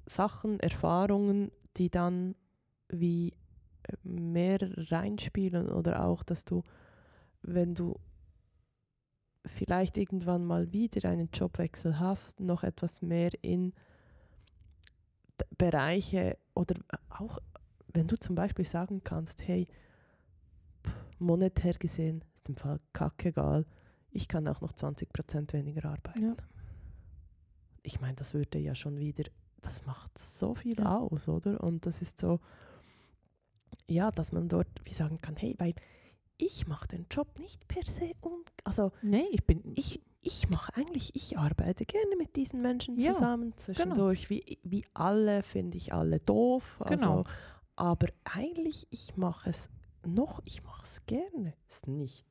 Speaker 2: Sachen, Erfahrungen, die dann wie äh, mehr reinspielen oder auch, dass du, wenn du vielleicht irgendwann mal wieder einen Jobwechsel hast, noch etwas mehr in Bereiche oder auch, wenn du zum Beispiel sagen kannst, hey, monetär gesehen ist im Fall kackegal, ich kann auch noch 20% weniger arbeiten.
Speaker 1: Ja.
Speaker 2: Ich meine, das würde ja schon wieder, das macht so viel
Speaker 1: Ja.
Speaker 2: aus, oder? Und das ist so, ja, dass man dort wie sagen kann, hey, weil ich mache den Job nicht per se und also
Speaker 1: Nee, ich bin.
Speaker 2: ich, ich mache eigentlich, ich arbeite gerne mit diesen Menschen
Speaker 1: Ja,
Speaker 2: zusammen zwischendurch. Wie, wie alle finde ich alle doof. Also,
Speaker 1: Genau.
Speaker 2: Aber eigentlich, ich mache es noch, ich mache es gerne. Ist nicht.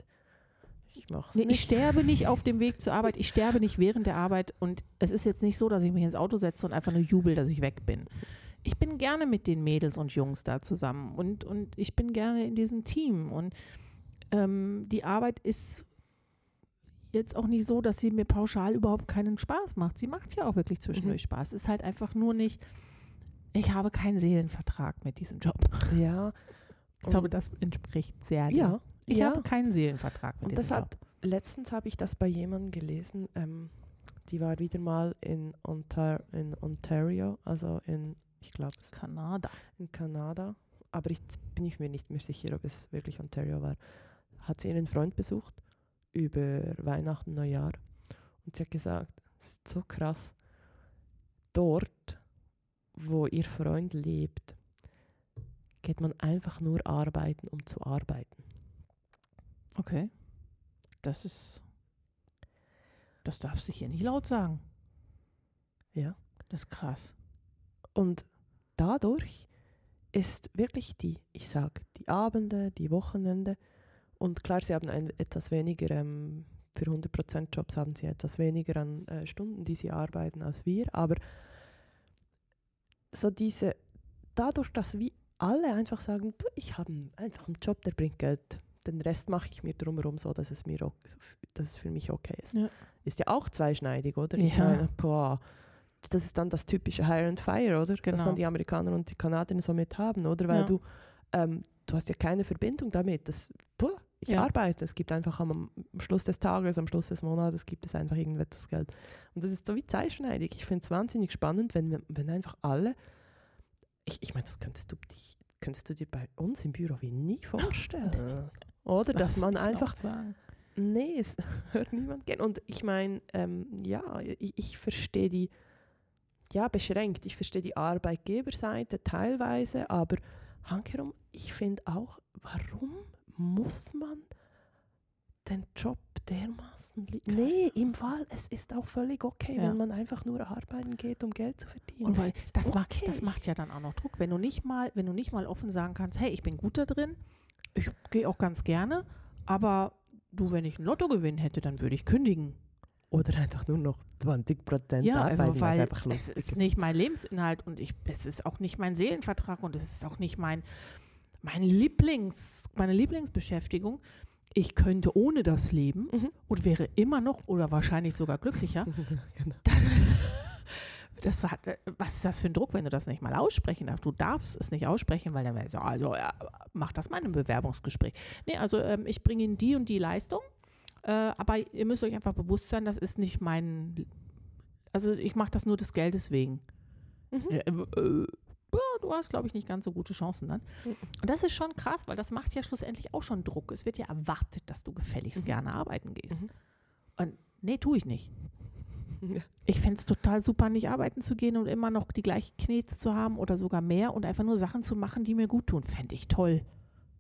Speaker 2: Ich mache es
Speaker 1: Nee, ich
Speaker 2: nicht.
Speaker 1: sterbe nicht auf dem Weg zur Arbeit, ich sterbe nicht während der Arbeit und es ist jetzt nicht so, dass ich mich ins Auto setze und einfach nur jubel, dass ich weg bin. Ich bin gerne mit den Mädels und Jungs da zusammen und, und ich bin gerne in diesem Team und ähm, die Arbeit ist jetzt auch nicht so, dass sie mir pauschal überhaupt keinen Spaß macht. Sie macht ja auch wirklich zwischendurch
Speaker 2: Mhm.
Speaker 1: Spaß. Es ist halt einfach nur nicht, ich habe keinen Seelenvertrag mit diesem Job.
Speaker 2: Ja.
Speaker 1: Ich glaube, das entspricht sehr dem.
Speaker 2: ja.
Speaker 1: Ich
Speaker 2: ja.
Speaker 1: habe keinen Seelenvertrag mit
Speaker 2: Und das
Speaker 1: diesem
Speaker 2: hat,
Speaker 1: Job.
Speaker 2: letztens habe ich das bei jemandem gelesen, ähm, die war wieder mal in, Ontar in Ontario, also in, ich glaube,
Speaker 1: Kanada.
Speaker 2: in Kanada, aber ich bin ich mir nicht mehr sicher, ob es wirklich Ontario war. Hat sie ihren Freund besucht über Weihnachten, Neujahr und sie hat gesagt, es ist so krass, dort, wo ihr Freund lebt, geht man einfach nur arbeiten, um zu arbeiten.
Speaker 1: Okay. Das ist. Das darfst du hier nicht laut sagen.
Speaker 2: Ja.
Speaker 1: Das ist krass.
Speaker 2: Und dadurch ist wirklich die, ich sage, die Abende, die Wochenende. Und klar, sie haben ein, etwas weniger, ähm, für 100% Jobs haben sie etwas weniger an äh, Stunden, die sie arbeiten als wir. Aber so diese, dadurch, dass wir alle einfach sagen, "Du, ich habe einfach einen Job, der bringt Geld. Den Rest mache ich mir drumherum so, dass es, mir, dass es für mich okay ist.
Speaker 1: Ja.
Speaker 2: Ist ja auch zweischneidig, oder? Ich
Speaker 1: Ja.
Speaker 2: meine, boah, das ist dann das typische Hire and Fire, oder? Das
Speaker 1: Genau.
Speaker 2: dann die Amerikaner und die Kanadier so mit haben, oder? Weil
Speaker 1: Ja.
Speaker 2: du, ähm, du hast ja keine Verbindung damit. Das, puh, ich
Speaker 1: Ja.
Speaker 2: arbeite. Es gibt einfach am, am Schluss des Tages, am Schluss des Monats, gibt es einfach irgendetwas Geld. Und das ist so wie zweischneidig. Ich finde es wahnsinnig spannend, wenn, wenn einfach alle, ich, ich meine, das könntest du, dich, könntest du dir bei uns im Büro wie nie vorstellen. Oder? Dass
Speaker 1: Was
Speaker 2: man
Speaker 1: ich auch
Speaker 2: einfach
Speaker 1: sagen.
Speaker 2: Nee, es hört niemand gern. Und ich meine, ähm, ja, ich, ich verstehe die, ja, beschränkt. Ich verstehe die Arbeitgeberseite teilweise, aber hankerum, ich finde auch, warum muss man den Job dermaßen lieben? Nee, im Fall, es ist auch völlig okay,
Speaker 1: Ja.
Speaker 2: wenn man einfach nur arbeiten geht, um Geld zu verdienen.
Speaker 1: Und weil das, macht,
Speaker 2: okay.
Speaker 1: das macht ja dann auch noch Druck, wenn du nicht mal, wenn du nicht mal offen sagen kannst, hey, ich bin gut da drin, ich gehe auch ganz gerne, aber du, wenn ich ein Lottogewinn hätte, dann würde ich kündigen.
Speaker 2: Oder einfach nur noch 20 Prozent
Speaker 1: Ja,
Speaker 2: arbeiten,
Speaker 1: weil
Speaker 2: einfach
Speaker 1: es
Speaker 2: lustig
Speaker 1: ist nicht mein Lebensinhalt und ich, es ist auch nicht mein Seelenvertrag und es ist auch nicht mein, mein Lieblings, meine Lieblingsbeschäftigung. Ich könnte ohne das leben
Speaker 2: Mhm.
Speaker 1: und wäre immer noch oder wahrscheinlich sogar glücklicher.
Speaker 2: genau.
Speaker 1: Das hat, äh, was ist das für ein Druck, wenn du das nicht mal aussprechen darfst? Du darfst es nicht aussprechen, weil dann wäre so, also ja, mach das mal in einem Bewerbungsgespräch. Nee, also ähm, ich bringe Ihnen die und die Leistung, äh, aber ihr müsst euch einfach bewusst sein, das ist nicht mein, also ich mache das nur des Geldes wegen.
Speaker 2: Mhm.
Speaker 1: Ja, äh, du hast, glaube ich, nicht ganz so gute Chancen dann.
Speaker 2: Mhm.
Speaker 1: Und das ist schon krass, weil das macht ja schlussendlich auch schon Druck. Es wird ja erwartet, dass du gefälligst
Speaker 2: Mhm.
Speaker 1: gerne arbeiten gehst.
Speaker 2: Mhm.
Speaker 1: Und nee, tue ich nicht.
Speaker 2: Ja.
Speaker 1: Ich fände es total super, nicht arbeiten zu gehen und immer noch die gleichen Knete zu haben oder sogar mehr und einfach nur Sachen zu machen, die mir gut tun. Fände ich toll.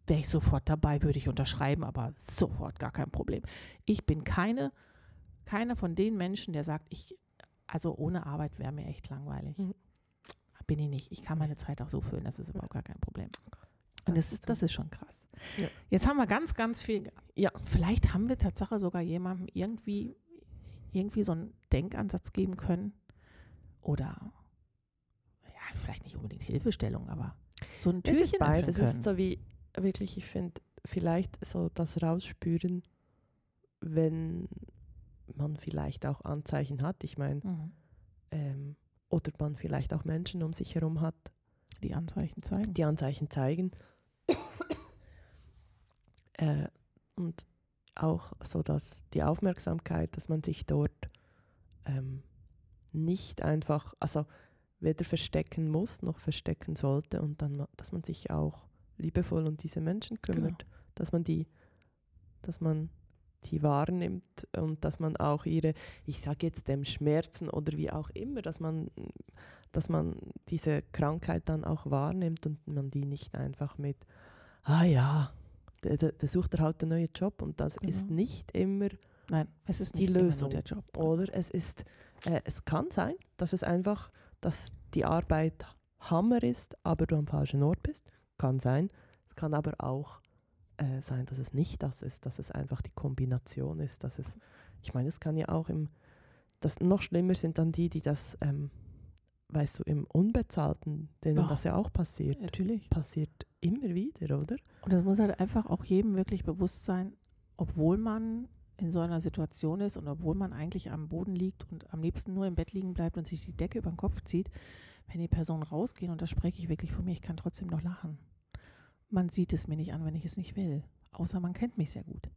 Speaker 1: Wäre ich sofort dabei, würde ich unterschreiben, aber sofort gar kein Problem. Ich bin keine, keiner von den Menschen, der sagt, ich, also ohne Arbeit wäre mir echt langweilig.
Speaker 2: Mhm.
Speaker 1: Bin ich nicht. Ich kann meine Zeit auch so füllen, das ist überhaupt gar kein Problem. Und das ist, das ist schon krass.
Speaker 2: Ja.
Speaker 1: Jetzt haben wir ganz, ganz viel.
Speaker 2: Ja.
Speaker 1: Vielleicht haben wir Tatsache sogar jemandem irgendwie, irgendwie so einen Denkansatz geben können. Oder ja, vielleicht nicht unbedingt Hilfestellung, aber so ein
Speaker 2: Es
Speaker 1: Türchen
Speaker 2: ist beides.
Speaker 1: öffnen
Speaker 2: Es ist so wie, wirklich, ich finde, vielleicht so das Rausspüren, wenn man vielleicht auch Anzeichen hat. Ich meine,
Speaker 1: Mhm.
Speaker 2: ähm, oder man vielleicht auch Menschen um sich herum hat,
Speaker 1: Die Anzeichen zeigen.
Speaker 2: die Anzeichen zeigen. äh, und auch so, dass die Aufmerksamkeit, dass man sich dort ähm, nicht einfach, also weder verstecken muss noch verstecken sollte und dann, dass man sich auch liebevoll um diese Menschen kümmert, dass man die, dass man die wahrnimmt und dass man auch ihre, ich sage jetzt dem Schmerzen oder wie auch immer, dass man, dass man diese Krankheit dann auch wahrnimmt und man die nicht einfach mit, ah ja, der, der, sucht er halt einen neuen Job und das
Speaker 1: Genau.
Speaker 2: ist nicht immer
Speaker 1: Nein, es ist
Speaker 2: die Lösung.
Speaker 1: der Job.
Speaker 2: oder es ist, äh, es kann sein, dass es einfach, dass die Arbeit Hammer ist, aber du am falschen Ort bist. Kann sein. Es kann aber auch äh, sein, dass es nicht das ist, dass es einfach die Kombination ist, dass es, ich meine, es kann ja auch im, das noch schlimmer sind dann die, die das, ähm, weißt du, im Unbezahlten, denen
Speaker 1: Ja.
Speaker 2: das ja auch passiert,
Speaker 1: Natürlich.
Speaker 2: passiert immer wieder, oder?
Speaker 1: Und das muss halt einfach auch jedem wirklich bewusst sein, obwohl man in so einer Situation ist und obwohl man eigentlich am Boden liegt und am liebsten nur im Bett liegen bleibt und sich die Decke über den Kopf zieht, wenn die Personen rausgehen, und da spreche ich wirklich von mir, ich kann trotzdem noch lachen. Man sieht es mir nicht an, wenn ich es nicht will. Außer man kennt mich sehr gut.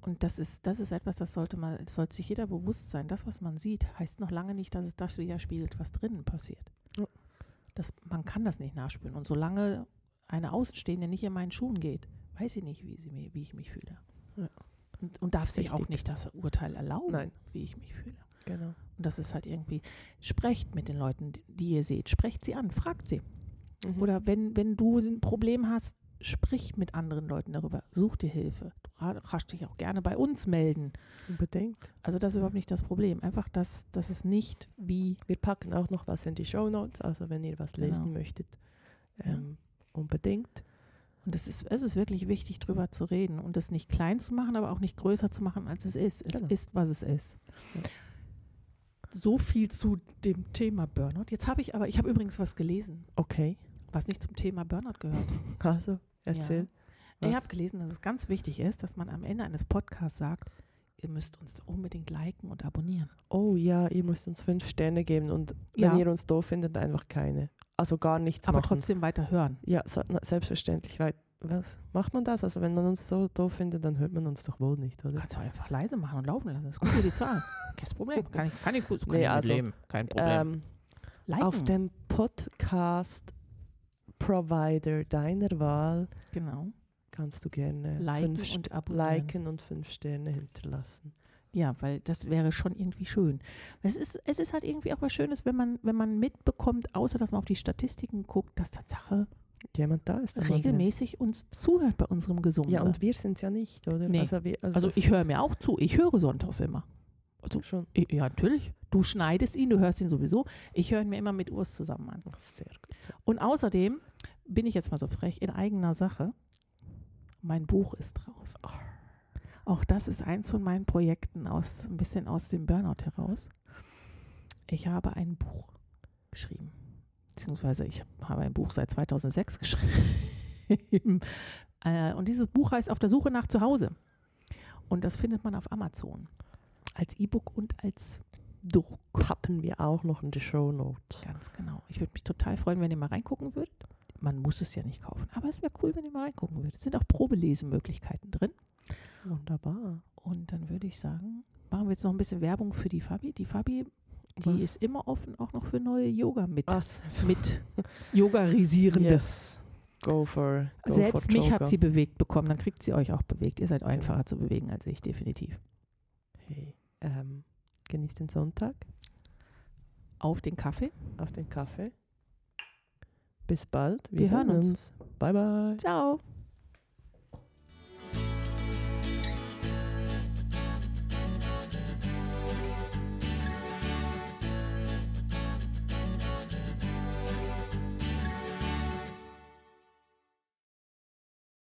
Speaker 1: Und das ist, das ist etwas, das sollte man, das sollte sich jeder bewusst sein. Das, was man sieht, heißt noch lange nicht, dass es das widerspiegelt, was drinnen passiert.
Speaker 2: Ja.
Speaker 1: Das, man kann das nicht nachspüren. Und solange eine Außenstehende nicht in meinen Schuhen geht, weiß ich nicht, wie, sie, wie ich mich fühle.
Speaker 2: Ja.
Speaker 1: Und, und darf sich auch nicht das Urteil erlauben,
Speaker 2: Nein.
Speaker 1: wie ich mich fühle.
Speaker 2: Genau.
Speaker 1: Und das ist halt irgendwie, sprecht mit den Leuten, die ihr seht, sprecht sie an, fragt sie.
Speaker 2: Mhm.
Speaker 1: Oder wenn, wenn du ein Problem hast, sprich mit anderen Leuten darüber, such dir Hilfe. Du kannst dich auch gerne bei uns melden.
Speaker 2: Unbedingt.
Speaker 1: Also das ist überhaupt nicht das Problem. Einfach, dass, dass es nicht wie,
Speaker 2: Wir packen auch noch was in die Show Notes, also wenn ihr was lesen
Speaker 1: Genau.
Speaker 2: möchtet, Ähm, Unbedingt.
Speaker 1: Und es ist, es ist wirklich wichtig, drüber zu reden und es nicht klein zu machen, aber auch nicht größer zu machen, als es ist. Es
Speaker 2: Genau.
Speaker 1: ist, was es ist.
Speaker 2: Ja.
Speaker 1: So viel zu dem Thema Burnout. Jetzt habe ich aber, ich habe übrigens was gelesen,
Speaker 2: Okay.
Speaker 1: Was nicht zum Thema Burnout gehört.
Speaker 2: Also, erzähl.
Speaker 1: Ich
Speaker 2: Was?
Speaker 1: habe gelesen, dass es ganz wichtig ist, dass man am Ende eines Podcasts sagt, ihr müsst uns unbedingt liken und abonnieren.
Speaker 2: Oh ja, ihr müsst uns fünf Sterne geben und wenn
Speaker 1: Ja.
Speaker 2: ihr uns doof findet, einfach keine. Also gar nichts
Speaker 1: Aber
Speaker 2: machen.
Speaker 1: trotzdem weiter hören.
Speaker 2: Ja, selbstverständlich. Weil, was macht man das? Also wenn man uns so doof findet, dann hört man uns doch wohl nicht, oder?
Speaker 1: kannst du einfach leise machen und laufen lassen. Das ist gut für die Zahlen. Kein Problem. Kann ich, kann ich gut. Kann
Speaker 2: Nee,
Speaker 1: ich
Speaker 2: also,
Speaker 1: mitleben. Kein Problem.
Speaker 2: Ähm,
Speaker 1: Liken.
Speaker 2: auf dem Podcast-Provider deiner Wahl
Speaker 1: genau.
Speaker 2: kannst du gerne
Speaker 1: Liken
Speaker 2: fünf
Speaker 1: und abonnieren.
Speaker 2: liken und fünf Sterne hinterlassen.
Speaker 1: Ja, weil das wäre schon irgendwie schön. Es ist, es ist halt irgendwie auch was Schönes, wenn man, wenn man mitbekommt, außer dass man auf die Statistiken guckt, dass Tatsache
Speaker 2: Jemand da ist.
Speaker 1: regelmäßig uns zuhört bei unserem Gesumse.
Speaker 2: Ja, und wir sind ja nicht, oder?
Speaker 1: Nee.
Speaker 2: Also, wir,
Speaker 1: also
Speaker 2: das
Speaker 1: ich höre mir auch zu. Ich höre sonntags immer. Also,
Speaker 2: schon.
Speaker 1: ja, natürlich. Du schneidest ihn, du hörst ihn sowieso. Ich höre ihn mir immer mit Urs zusammen an.
Speaker 2: Sehr gut.
Speaker 1: Und außerdem bin ich jetzt mal so frech in eigener Sache. Mein Buch ist raus. Auch das ist eins von meinen Projekten aus ein bisschen aus dem Burnout heraus. Ich habe ein Buch geschrieben. Beziehungsweise ich habe ein Buch seit 2006 geschrieben. Äh, Und dieses Buch heißt Auf der Suche nach Zuhause. Und das findet man auf Amazon. Als E-Book und als Druck.
Speaker 2: Pappen wir auch noch in die Show Notes.
Speaker 1: Ganz genau. Ich würde mich total freuen, wenn ihr mal reingucken würdet. Man muss es ja nicht kaufen, aber es wäre cool, wenn ihr mal reingucken würdet. Es sind auch Probelesemöglichkeiten drin.
Speaker 2: Wunderbar.
Speaker 1: Und dann würde ich sagen, machen wir jetzt noch ein bisschen Werbung für die Fabi. Die Fabi, die
Speaker 2: Was?
Speaker 1: ist immer offen, auch noch für neue Yoga mit,
Speaker 2: Was?
Speaker 1: mit Yogarisierende.
Speaker 2: Yes. Go for go
Speaker 1: Selbst
Speaker 2: for
Speaker 1: mich hat sie bewegt bekommen, dann kriegt sie euch auch bewegt. Ihr seid einfacher zu bewegen als ich, definitiv.
Speaker 2: Hey, ähm, genießt den Sonntag
Speaker 1: Auf den Kaffee.
Speaker 2: auf den Kaffee. Bis bald.
Speaker 1: Wir hören uns.
Speaker 2: Bye bye.
Speaker 1: Ciao.